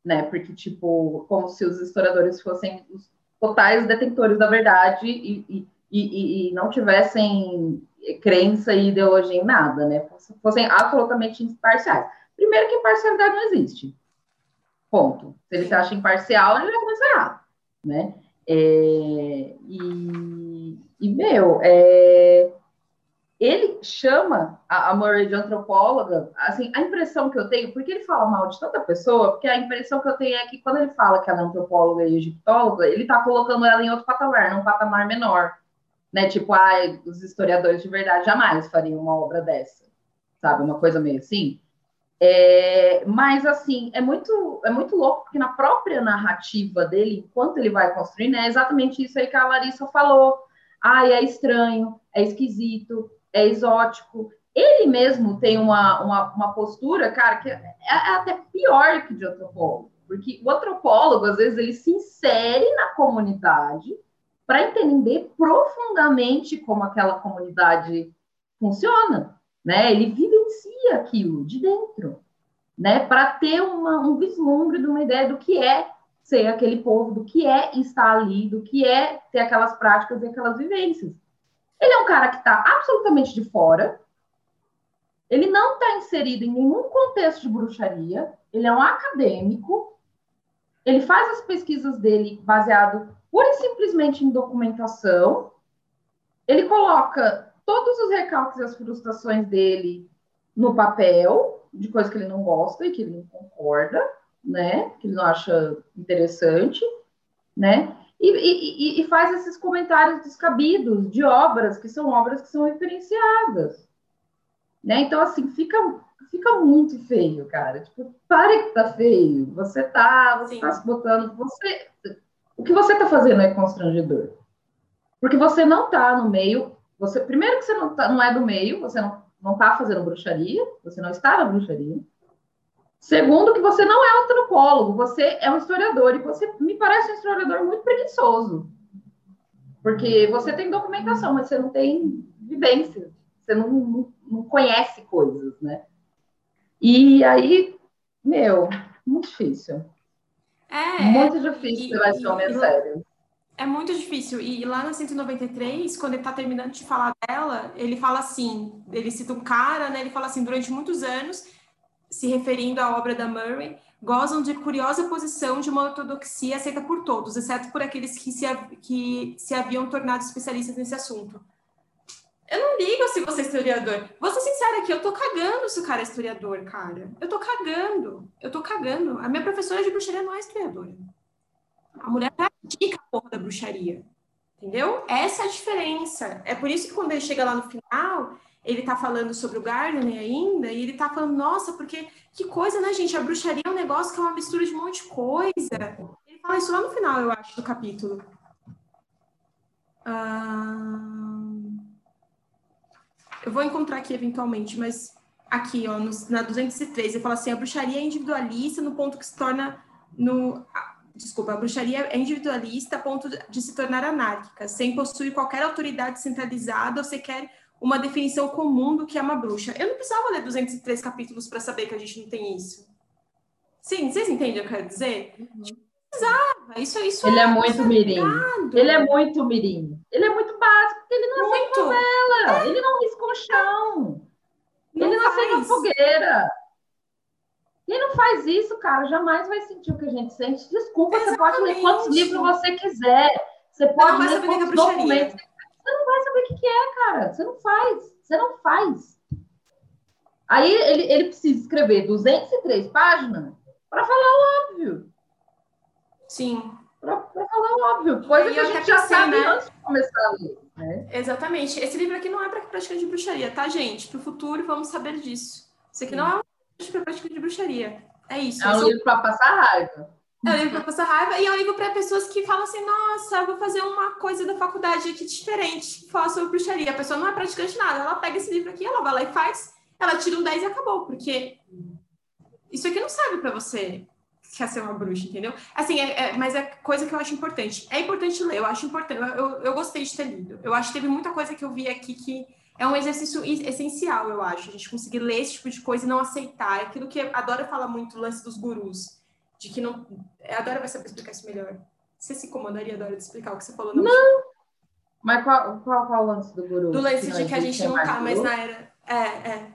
né? Porque, tipo, como se os historiadores fossem os totais detentores da verdade e, e, e, e não tivessem crença e ideologia em nada, né? Fossem absolutamente imparciais. Primeiro que imparcialidade não existe. Ponto. Se ele se acha imparcial, ele vai começar né? É, e, e, meu, é, ele chama a, a Murray de antropóloga, assim, a impressão que eu tenho, porque ele fala mal de tanta pessoa, porque a impressão que eu tenho é que quando ele fala que ela é antropóloga e egiptóloga, ele tá colocando ela em outro patamar, num patamar menor, né? Tipo, ai, os historiadores de verdade jamais fariam uma obra dessa, sabe? Uma coisa meio assim. É, mas assim, é muito, é muito louco, porque na própria narrativa dele, enquanto ele vai construindo, é exatamente isso aí que a Larissa falou. Ai, é estranho, é esquisito, é exótico. Ele mesmo tem uma, uma, uma postura, cara, que é, é até pior que de antropólogo, porque o antropólogo, às vezes, ele se insere na comunidade para entender profundamente como aquela comunidade funciona, né? Ele vivencia aquilo de dentro, né? Para ter uma, um vislumbre de uma ideia do que é ser aquele povo, do que é estar ali, do que é ter aquelas práticas e aquelas vivências. Ele é um cara que está absolutamente de fora. Ele não está inserido em nenhum contexto de bruxaria. Ele é um acadêmico. Ele faz as pesquisas dele baseado pura e simplesmente em documentação. Ele coloca todos os recalques e as frustrações dele no papel, de coisas que ele não gosta e que ele não concorda, né? Que ele não acha interessante, né? e, e, e, faz esses comentários descabidos de obras que são obras que são referenciadas. Né? Então, assim, fica, fica muito feio, cara. Tipo, pare que tá feio. Você tá, você tá se botando. Você, o que você tá fazendo é constrangedor. Porque você não tá no meio. Você, primeiro que você não, tá, não é do meio, você não, não tá fazendo bruxaria, você não está na bruxaria. Segundo, que você não é antropólogo, você é um historiador, e você me parece um historiador muito preguiçoso. Porque você tem documentação, mas você não tem vivência, você não, não, não conhece coisas, né? E aí, meu, muito difícil. É, muito difícil e, você vai ser homem sério. É muito difícil. E lá na 193, quando ele tá terminando de falar dela, ele fala assim, ele cita um cara, né? Ele fala assim, durante muitos anos se referindo à obra da Murray, gozam de curiosa posição de uma ortodoxia aceita por todos, exceto por aqueles que se, que se haviam tornado especialistas nesse assunto. Eu não ligo se você é historiador. Vou ser sincera aqui, eu tô cagando se o cara é historiador, cara. Eu tô cagando. Eu tô cagando. A minha professora de bruxaria não é historiadora. A mulher pratica a porra da bruxaria. Entendeu? Essa é a diferença. É por isso que quando ele chega lá no final, ele tá falando sobre o Gardner ainda, e ele tá falando, nossa, porque que coisa, né, gente? A bruxaria é um negócio que é uma mistura de um monte de coisa. Ele fala isso lá no final, eu acho, do capítulo. Ah... Eu vou encontrar aqui eventualmente, mas aqui, ó, no, na 203, ele fala assim: a bruxaria é individualista no ponto que se torna. No, desculpa, a bruxaria é individualista a ponto de se tornar anárquica, sem possuir qualquer autoridade centralizada ou sequer uma definição comum do que é uma bruxa. Eu não precisava ler 203 capítulos para saber que a gente não tem isso. Sim, vocês entendem o que eu quero dizer? Uhum. Precisava. Isso, isso ele é, é muito mirim. Ele é muito mirim. Ele é muito básico, porque ele não muito. acende vela. É. Ele não risca o chão. Não ele não acende uma fogueira. Quem não faz isso, cara, jamais vai sentir o que a gente sente. Desculpa, Exatamente. você pode ler quantos livros você quiser. Você pode ler quantos documentos você não vai saber o que, é, cara. Você não faz. Você não faz. Aí ele, ele precisa escrever 203 páginas para falar o óbvio. Sim. Para falar o óbvio. Coisa que a gente já sabe né? antes de começar a ler. Né? Exatamente. Esse livro aqui não é para prática de bruxaria, tá, gente? Para o futuro, vamos saber disso. Isso aqui Sim. não é para prática de bruxaria. É isso. É um livro para passar raiva. É um livro para passar raiva e é um livro para pessoas que falam assim: nossa, eu vou fazer uma coisa da faculdade aqui diferente, falar sobre bruxaria. A pessoa não é praticante de nada, ela pega esse livro aqui, ela vai lá e faz, ela tira um 10 e acabou, porque isso aqui não serve para você quer ser uma bruxa, entendeu? Assim, é, é, mas é coisa que eu acho importante. É importante ler, eu acho importante. Eu, eu gostei de ter lido. Eu acho que teve muita coisa que eu vi aqui que é um exercício essencial, eu acho. A gente conseguir ler esse tipo de coisa e não aceitar. É aquilo que a Dora fala muito, o lance dos gurus. De que não. A Dora vai saber explicar isso melhor. Você se incomodaria, Dora, de explicar o que você falou? Não. não. Mas qual, qual, qual o lance do guru? Do lance de que a gente não tá mais na era. É, é.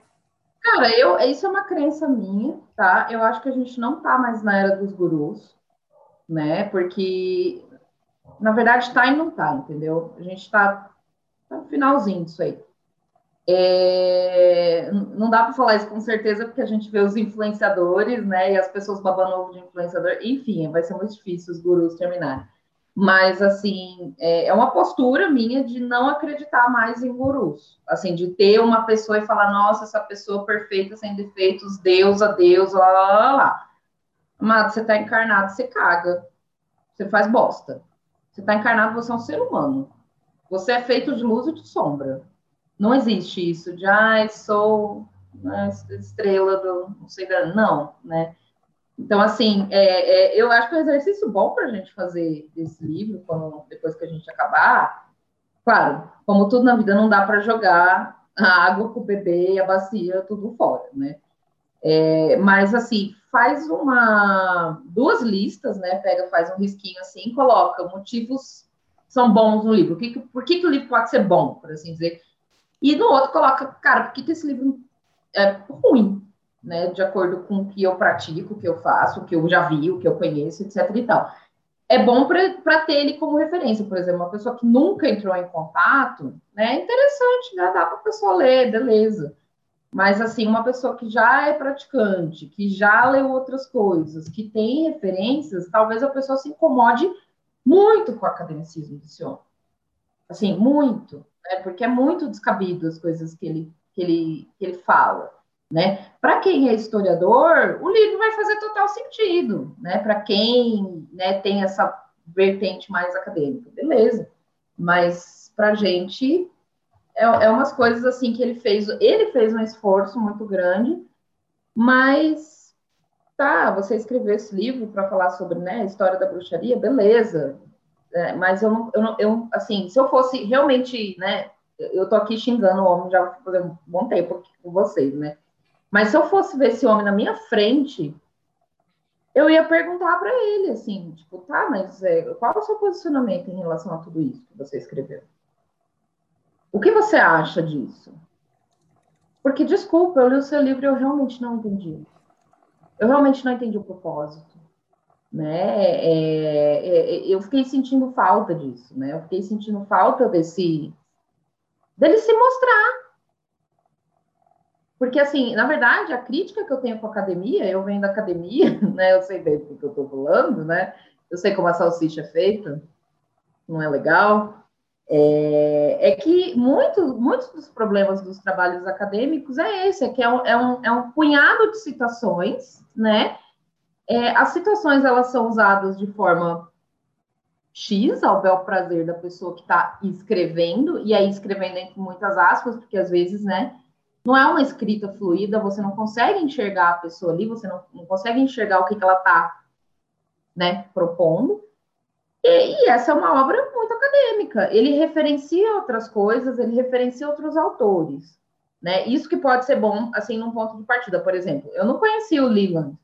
Cara, eu, isso é uma crença minha, tá? Eu acho que a gente não tá mais na era dos gurus, né? Porque, na verdade, tá e não tá, entendeu? A gente tá, tá no finalzinho disso aí. É, não dá para falar isso com certeza, porque a gente vê os influenciadores, né? E as pessoas babando ovo de influenciador. Enfim, vai ser muito difícil os gurus terminarem. Mas, assim, é, é uma postura minha de não acreditar mais em gurus. Assim, de ter uma pessoa e falar, nossa, essa pessoa perfeita, sem defeitos, Deus a Deus, lá, lá, lá, lá. Amado, você tá encarnado, você caga. Você faz bosta. Você tá encarnado, você é um ser humano. Você é feito de luz e de sombra. Não existe isso de, ai, sou né, estrela do, não sei da, não, né? Então, assim, é, é, eu acho que é um exercício bom para a gente fazer esse livro, quando, depois que a gente acabar. Claro, como tudo na vida, não dá para jogar a água com o bebê e a bacia tudo fora, né? É, mas, assim, faz uma duas listas, né? Pega, faz um risquinho assim, coloca motivos são bons no livro. Que, por que, que o livro pode ser bom, por assim dizer? E no outro coloca, cara, por que, esse livro é ruim? né, de acordo com o que eu pratico, o que eu faço, o que eu já vi, o que eu conheço, etc. e tal. É bom para ter ele como referência, por exemplo, uma pessoa que nunca entrou em contato, né, é interessante, né, dá para a pessoa ler, beleza. Mas, assim, uma pessoa que já é praticante, que já leu outras coisas, que tem referências, talvez a pessoa se incomode muito com o academicismo desse homem. Assim, muito, né? Porque é muito descabido as coisas que ele, que ele, que ele fala. Né? Para quem é historiador, o livro vai fazer total sentido, né? Para quem né, tem essa vertente mais acadêmica, beleza. Mas para gente é, é umas coisas assim que ele fez. Ele fez um esforço muito grande, mas tá, você escreveu esse livro para falar sobre né, a história da bruxaria, beleza. É, mas eu não, eu não, eu, assim, se eu fosse realmente, né, eu tô aqui xingando o homem já por um bom tempo com vocês, né? Mas se eu fosse ver esse homem na minha frente, eu ia perguntar para ele, assim, tipo, tá, mas é, qual é o seu posicionamento em relação a tudo isso que você escreveu? O que você acha disso? Porque, desculpa, eu li o seu livro e eu realmente não entendi. Eu realmente não entendi o propósito. Né? É, é, é eu fiquei sentindo falta disso, né? Eu fiquei sentindo falta desse dele se mostrar, porque, assim, na verdade, a crítica que eu tenho com a academia, eu venho da academia, né? Eu sei bem do que eu estou falando, né? Eu sei como a salsicha é feita, não é legal. É, é que muito, muitos dos problemas dos trabalhos acadêmicos é esse, é que é um, é um, é um punhado de citações, né? É, as citações, elas são usadas de forma X, ao bel prazer da pessoa que está escrevendo, e aí escrevendo entre muitas aspas, porque às vezes, né, não é uma escrita fluida, você não consegue enxergar a pessoa ali, você não, não consegue enxergar o que, que ela está né, propondo. E, e, essa é uma obra muito acadêmica. Ele referencia outras coisas, ele referencia outros autores. Né? Isso que pode ser bom, assim, num ponto de partida. Por exemplo, eu não conhecia o Leland.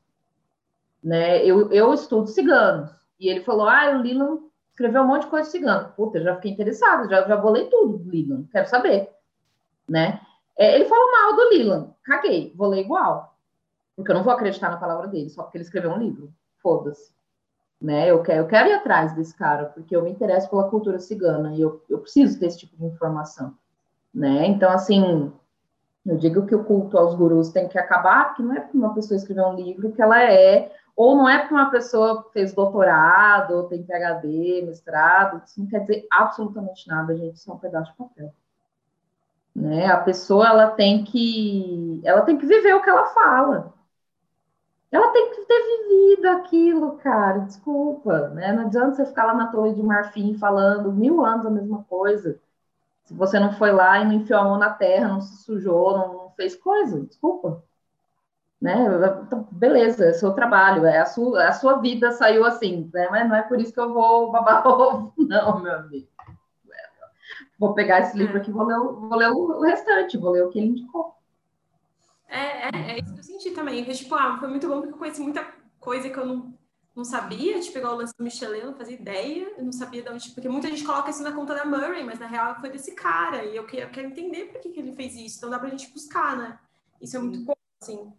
Né? Eu, eu estudo ciganos. E ele falou, ah, o Leland escreveu um monte de coisa de cigano. Puta, já fiquei interessado, já, já vou ler tudo do Leland, quero saber. Né? É, ele falou mal do Leland. Caguei, vou ler igual. Porque eu não vou acreditar na palavra dele, só porque ele escreveu um livro. Foda-se. Né? Eu, quero, eu quero ir atrás desse cara, porque eu me interesso pela cultura cigana e eu, eu preciso desse tipo de informação. Né? Então, assim, eu digo que o culto aos gurus tem que acabar, porque não é porque uma pessoa escrever um livro que ela é Ou não é porque uma pessoa fez doutorado, ou tem PhD, mestrado, isso não quer dizer absolutamente nada, gente, isso é um pedaço de papel. Né? A pessoa ela tem que ela tem que viver o que ela fala. Ela tem que ter vivido aquilo, cara. Desculpa, né? Não adianta você ficar lá na Torre de Marfim falando mil anos a mesma coisa. Se você não foi lá e não enfiou a mão na terra, não se sujou, não fez coisa, desculpa. Né? Então, beleza, é seu trabalho, é a sua, a sua vida saiu assim, né? mas não é por isso que eu vou babar ovo, não, meu amigo. Vou pegar esse livro aqui, vou ler, vou ler o restante, vou ler o que ele indicou. É, é, é isso que eu senti também. Foi, tipo, ah, foi muito bom porque eu conheci muita coisa que eu não, não sabia. Tipo, igual o lance do Michelin, não fazia ideia. Eu não sabia de onde. Porque muita gente coloca isso na conta da Murray, mas na real foi desse cara. E eu, eu quero entender por que, que ele fez isso. Então dá pra gente buscar, né? Isso é muito bom, assim.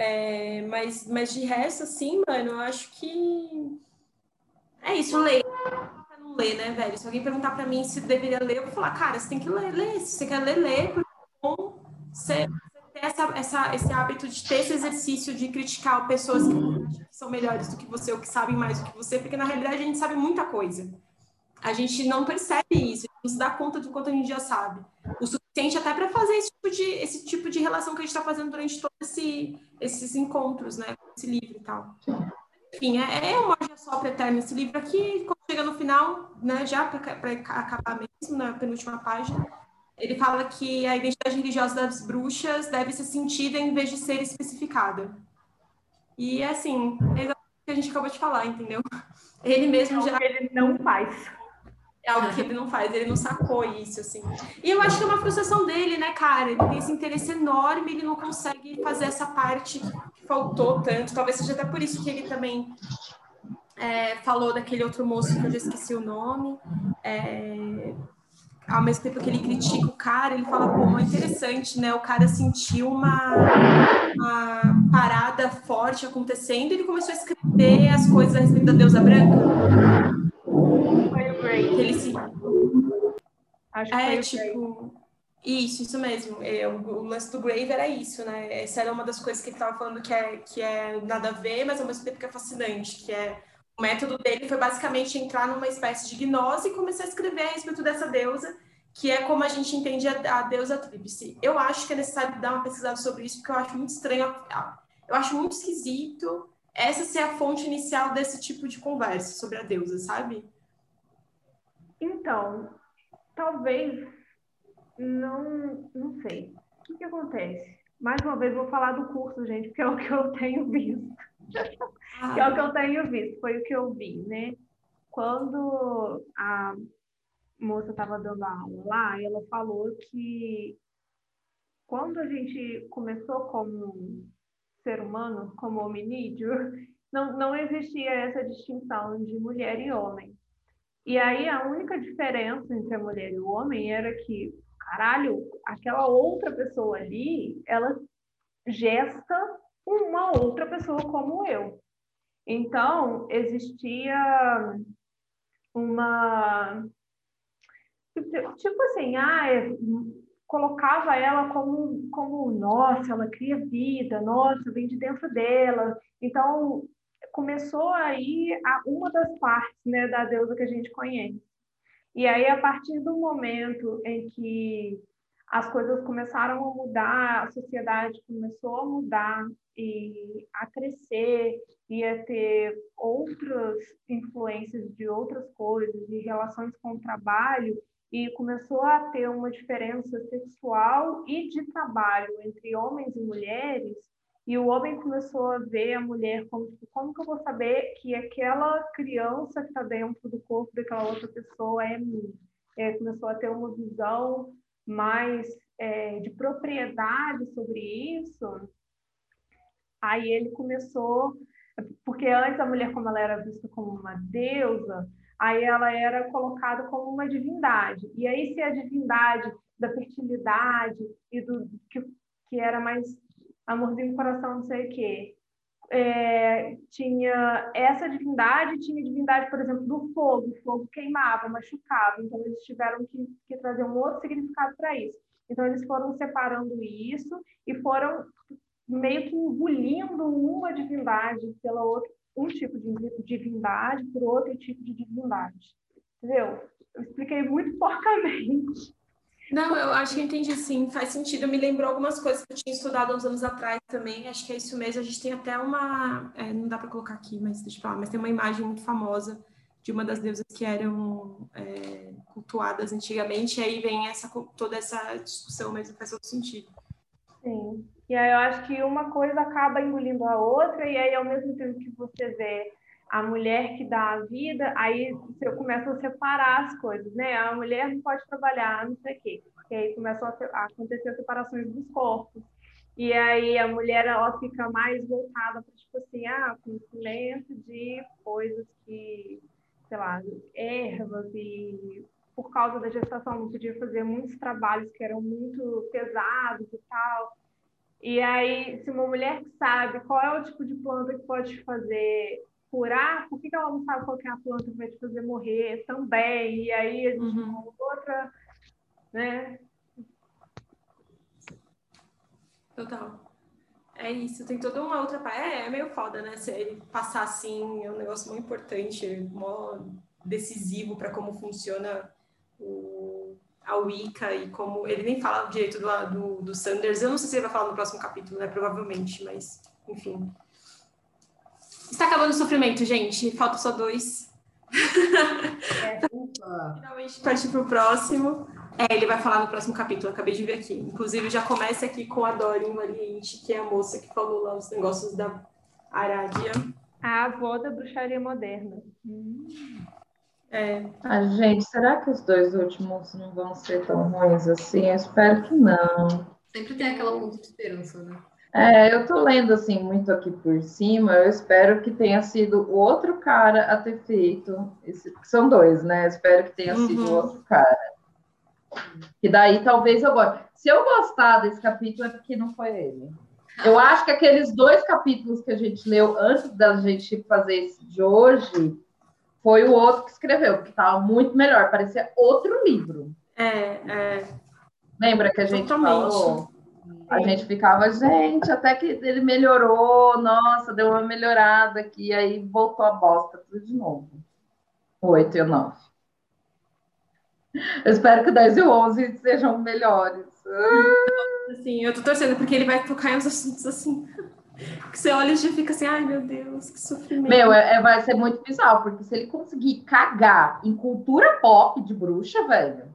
É, mas, mas de resto, assim, mano, eu acho que. É isso, ler não ler, né, velho? Se alguém perguntar para mim se deveria ler, eu vou falar, cara, você tem que ler, ler. Se você quer ler, ler, porque é bom você, ter essa, essa, esse hábito de ter esse exercício de criticar pessoas que são melhores do que você ou que sabem mais do que você, porque na realidade a gente sabe muita coisa. A gente não percebe isso, a gente não se dá conta do quanto a gente já sabe. O suficiente até para fazer esse tipo, de, esse tipo de relação que a gente está fazendo durante todos esse, esses encontros, né? Esse livro e tal. Enfim, é, é uma só eterna esse livro aqui, quando chega no final, né, já para acabar mesmo, na penúltima página, ele fala que a identidade religiosa das bruxas deve ser sentida em vez de ser especificada. E assim, é o que a gente acabou de falar, entendeu? Ele mesmo é já. ele não faz. É algo que ele não faz, ele não sacou isso, assim. E eu acho que é uma frustração dele, né, cara? Ele tem esse interesse enorme, ele não consegue fazer essa parte que faltou tanto. Talvez seja até por isso que ele também é, falou daquele outro moço que eu já esqueci o nome. É, ao mesmo tempo que ele critica o cara, ele fala, pô, é interessante, né? O cara sentiu uma, uma parada forte acontecendo e ele começou a escrever as coisas a respeito da deusa branca. Que ele se... Acho que é, foi tipo... Isso, isso mesmo. É, o, o, lance do Grave era isso, né? Essa era uma das coisas que ele estava falando que é, que é nada a ver, mas ao mesmo tempo que é fascinante, que é o método dele foi basicamente entrar numa espécie de gnose e começar a escrever a respeito dessa deusa, que é como a gente entende a, a deusa tríplice. Eu acho que é necessário dar uma pesquisada sobre isso, porque eu acho muito estranho, eu acho muito esquisito essa ser a fonte inicial desse tipo de conversa sobre a deusa, sabe? Então, talvez não, não sei. O que, que acontece? Mais uma vez, vou falar do curso, gente, porque é o que eu tenho visto. Ah. é o que eu tenho visto, foi o que eu vi, né? Quando a moça estava dando aula lá, ela falou que quando a gente começou como ser humano, como hominídeo, não, não existia essa distinção de mulher e homem. E aí a única diferença entre a mulher e o homem era que, caralho, aquela outra pessoa ali, ela gesta uma outra pessoa como eu. Então, existia uma. Tipo assim, ah, colocava ela como, como, nossa, ela cria vida, nossa, vem de dentro dela. Então, começou aí a, uma das partes né, da deusa que a gente conhece. E aí, a partir do momento em que as coisas começaram a mudar, a sociedade começou a mudar e a crescer e a ter outras influências de outras coisas, de relações com o trabalho, e começou a ter uma diferença sexual e de trabalho entre homens e mulheres, e o homem começou a ver a mulher como, tipo, como que eu vou saber que aquela criança que está dentro do corpo daquela outra pessoa é minha? É, começou a ter uma visão mais é, de propriedade sobre isso, aí ele começou, porque antes a mulher, como ela era vista como uma deusa, aí ela era colocada como uma divindade. E aí, se a divindade da fertilidade e do que, que era mais amorzinho coração, não sei o quê, é, tinha essa divindade, tinha divindade, por exemplo, do fogo. O fogo queimava, machucava. Então, eles tiveram que, que trazer um outro significado para isso. Então, eles foram separando isso e foram meio que engolindo uma divindade pela outra, um tipo de divindade por outro tipo de divindade. Entendeu? Eu expliquei muito porcamente. Não, eu acho que entendi sim, faz sentido. Me lembrou algumas coisas que eu tinha estudado uns anos atrás também. Acho que é isso mesmo. A gente tem até uma. É, não dá para colocar aqui, mas deixa eu falar, mas tem uma imagem muito famosa de uma das deusas que eram é, cultuadas antigamente, e aí vem essa, toda essa discussão mesmo, faz todo sentido. Sim. E aí eu acho que uma coisa acaba engolindo a outra, e aí ao mesmo tempo que você vê a mulher que dá a vida, aí você começa a separar as coisas, né? A mulher não pode trabalhar, não sei o quê, porque aí começam a acontecer as separações dos corpos. E aí a mulher ela fica mais voltada para tipo assim, ah, conhecimento de coisas que, sei lá, ervas e por causa da gestação não podia fazer muitos trabalhos que eram muito pesados e tal. E aí, se uma mulher sabe qual é o tipo de planta que pode fazer curar, por que, ela não sabe qual é a planta que vai te fazer morrer também? E aí a gente uhum. outra, né? Total. É isso, tem toda uma outra parte. É, é meio foda, né? Se ele passar assim, é um negócio muito importante, muito decisivo para como funciona o, a Wicca e como. Ele nem fala direito do, do, do Sanders. Eu não sei se ele vai falar no próximo capítulo, né? Provavelmente, mas enfim. Está acabando o sofrimento, gente. Falta só dois. É, Finalmente partir para o próximo. É, ele vai falar no próximo capítulo, acabei de ver aqui. Inclusive, já começa aqui com a Dorin Valiente, que é a moça que falou lá os negócios da Arádia. A avó da bruxaria moderna. Hum. É. Ah, gente, será que os dois últimos não vão ser tão ruins assim? Eu espero que não. Sempre tem aquela ponta de esperança, né? É, eu tô lendo assim muito aqui por cima. Eu espero que tenha sido o outro cara a ter feito. Esse, são dois, né? Eu espero que tenha uhum. sido o outro cara. E daí talvez eu goste. Se eu gostar desse capítulo é porque não foi ele. Eu acho que aqueles dois capítulos que a gente leu antes da gente fazer esse de hoje foi o outro que escreveu, porque estava muito melhor, parecia outro livro. É, é. Lembra que a gente Totalmente. falou? A gente ficava, gente, até que ele melhorou, nossa, deu uma melhorada aqui, aí voltou a bosta tudo de novo. Oito e nove. Eu espero que o 10 e o 11 sejam melhores. Sim, eu tô torcendo, porque ele vai tocar em uns assuntos assim. Que você olha e já fica assim, ai meu Deus, que sofrimento. Meu, é, é, vai ser muito bizarro, porque se ele conseguir cagar em cultura pop de bruxa, velho.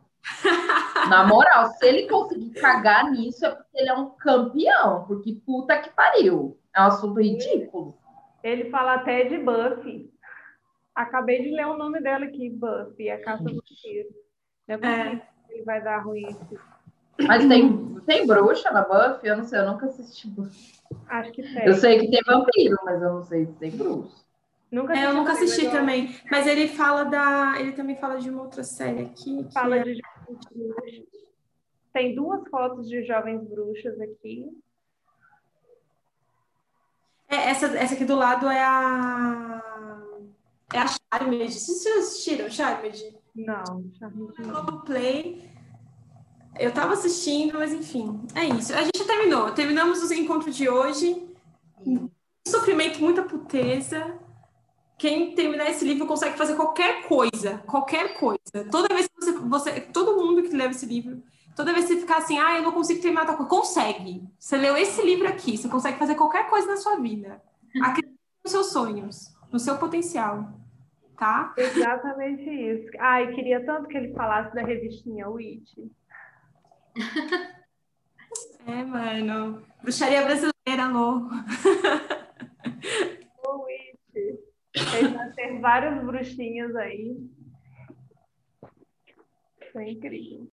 Na moral, se ele conseguir cagar nisso, é porque ele é um campeão, porque puta que pariu. É um assunto ridículo. Ele fala até de Buffy. Acabei de ler o nome dela aqui, Buffy, a caça do tiro. Não é, ele vai dar ruim. Mas tem, tem bruxa na Buffy? Eu não sei, eu nunca assisti Buffy. Acho que tem. Eu sei que tem vampiro, mas eu não sei se tem bruxa. Nunca é, eu nunca assisti também. Mas ele fala da. Ele também fala de uma outra série aqui. Fala é... de Tem duas fotos de jovens bruxas aqui. É, essa, essa aqui do lado é a. É a Charmed. Vocês assistiram Charmed? Não, Charmed não. Play. Eu tava assistindo, mas enfim, é isso. A gente terminou. Terminamos o encontro de hoje. Um sofrimento, muita puteza. Quem terminar esse livro consegue fazer qualquer coisa, qualquer coisa. Toda vez que você, você todo mundo que leva esse livro, toda vez que você ficar assim, ah, eu não consigo terminar tal coisa, consegue. Você leu esse livro aqui, você consegue fazer qualquer coisa na sua vida. Acredite nos seus sonhos, no seu potencial, tá? Exatamente isso. Ai, queria tanto que ele falasse da revistinha Witch. É, mano. Bruxaria brasileira, louco. Ele ter vários bruxinhos aí. Foi incrível.